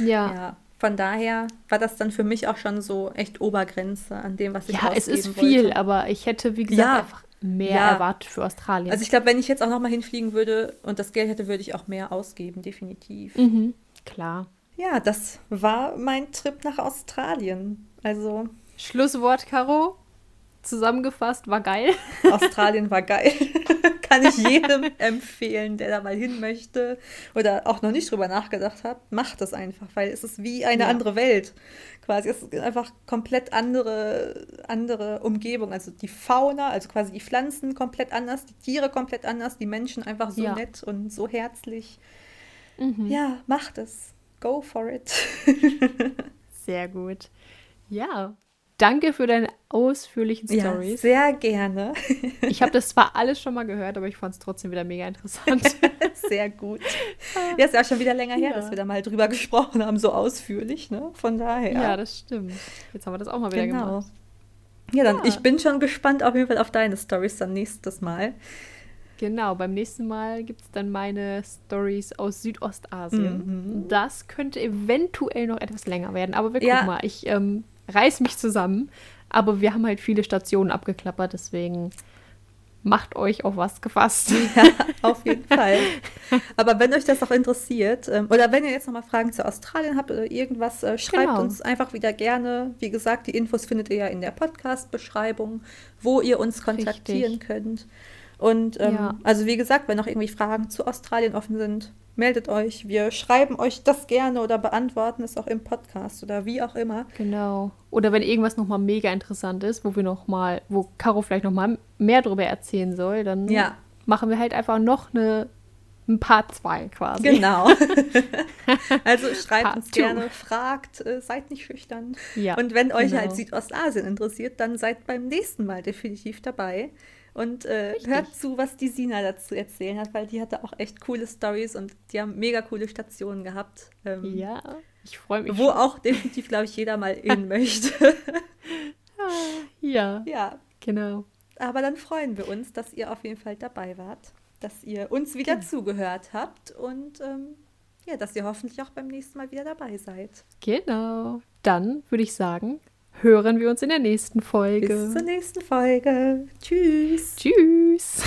S2: Ja. ja.
S1: Von daher war das dann für mich auch schon so echt Obergrenze an dem, was ich
S2: Ja, es ist viel, wollte. aber ich hätte, wie gesagt, ja, einfach mehr ja. erwartet für Australien.
S1: Also ich glaube, wenn ich jetzt auch noch mal hinfliegen würde und das Geld hätte, würde ich auch mehr ausgeben, definitiv.
S2: Mhm, klar.
S1: Ja, das war mein Trip nach Australien. Also
S2: Schlusswort, Caro zusammengefasst, war geil.
S1: Australien war geil. Kann ich jedem empfehlen, der da mal hin möchte oder auch noch nicht drüber nachgedacht hat. Macht das einfach, weil es ist wie eine ja. andere Welt. Quasi, es ist einfach komplett andere, andere Umgebung. Also die Fauna, also quasi die Pflanzen komplett anders, die Tiere komplett anders, die Menschen einfach so ja. nett und so herzlich. Mhm. Ja, macht es. Go for it.
S2: Sehr gut. Ja, Danke für deine ausführlichen Stories.
S1: Ja, sehr gerne.
S2: ich habe das zwar alles schon mal gehört, aber ich fand es trotzdem wieder mega interessant.
S1: sehr gut. Ja, ist ja auch schon wieder länger her, ja. dass wir da mal drüber gesprochen haben, so ausführlich, ne? Von daher.
S2: Ja, das stimmt. Jetzt haben wir das auch mal wieder genau. gemacht.
S1: Ja, dann ja. ich bin schon gespannt auf jeden Fall auf deine Stories dann nächstes Mal.
S2: Genau, beim nächsten Mal gibt es dann meine Stories aus Südostasien. Mhm. Das könnte eventuell noch etwas länger werden, aber wir gucken ja. mal. Ich ähm, reiß mich zusammen. Aber wir haben halt viele Stationen abgeklappert, deswegen macht euch auf was gefasst.
S1: Ja, auf jeden Fall. Aber wenn euch das auch interessiert, ähm, oder wenn ihr jetzt nochmal Fragen zu Australien habt oder irgendwas, äh, schreibt genau. uns einfach wieder gerne. Wie gesagt, die Infos findet ihr ja in der Podcast-Beschreibung, wo ihr uns kontaktieren Richtig. könnt. Und ähm, ja. also wie gesagt, wenn noch irgendwie Fragen zu Australien offen sind, meldet euch. Wir schreiben euch das gerne oder beantworten es auch im Podcast oder wie auch immer.
S2: Genau. Oder wenn irgendwas nochmal mega interessant ist, wo wir noch mal, wo Caro vielleicht nochmal mehr darüber erzählen soll, dann ja. machen wir halt einfach noch eine ein Part 2 quasi.
S1: Genau. also schreibt Part uns gerne, two. fragt, äh, seid nicht schüchtern. Ja, Und wenn euch genau. halt Südostasien interessiert, dann seid beim nächsten Mal definitiv dabei. Und äh, hört zu, was die Sina dazu erzählen hat, weil die hatte auch echt coole Stories und die haben mega coole Stationen gehabt.
S2: Ähm, ja, ich freue mich.
S1: Wo schon. auch definitiv, glaube ich, jeder mal in möchte.
S2: ja.
S1: Ja.
S2: Genau.
S1: Aber dann freuen wir uns, dass ihr auf jeden Fall dabei wart, dass ihr uns wieder genau. zugehört habt und ähm, ja, dass ihr hoffentlich auch beim nächsten Mal wieder dabei seid.
S2: Genau. Dann würde ich sagen, hören wir uns in der nächsten Folge.
S1: Bis zur nächsten Folge. Tschüss.
S2: Tschüss.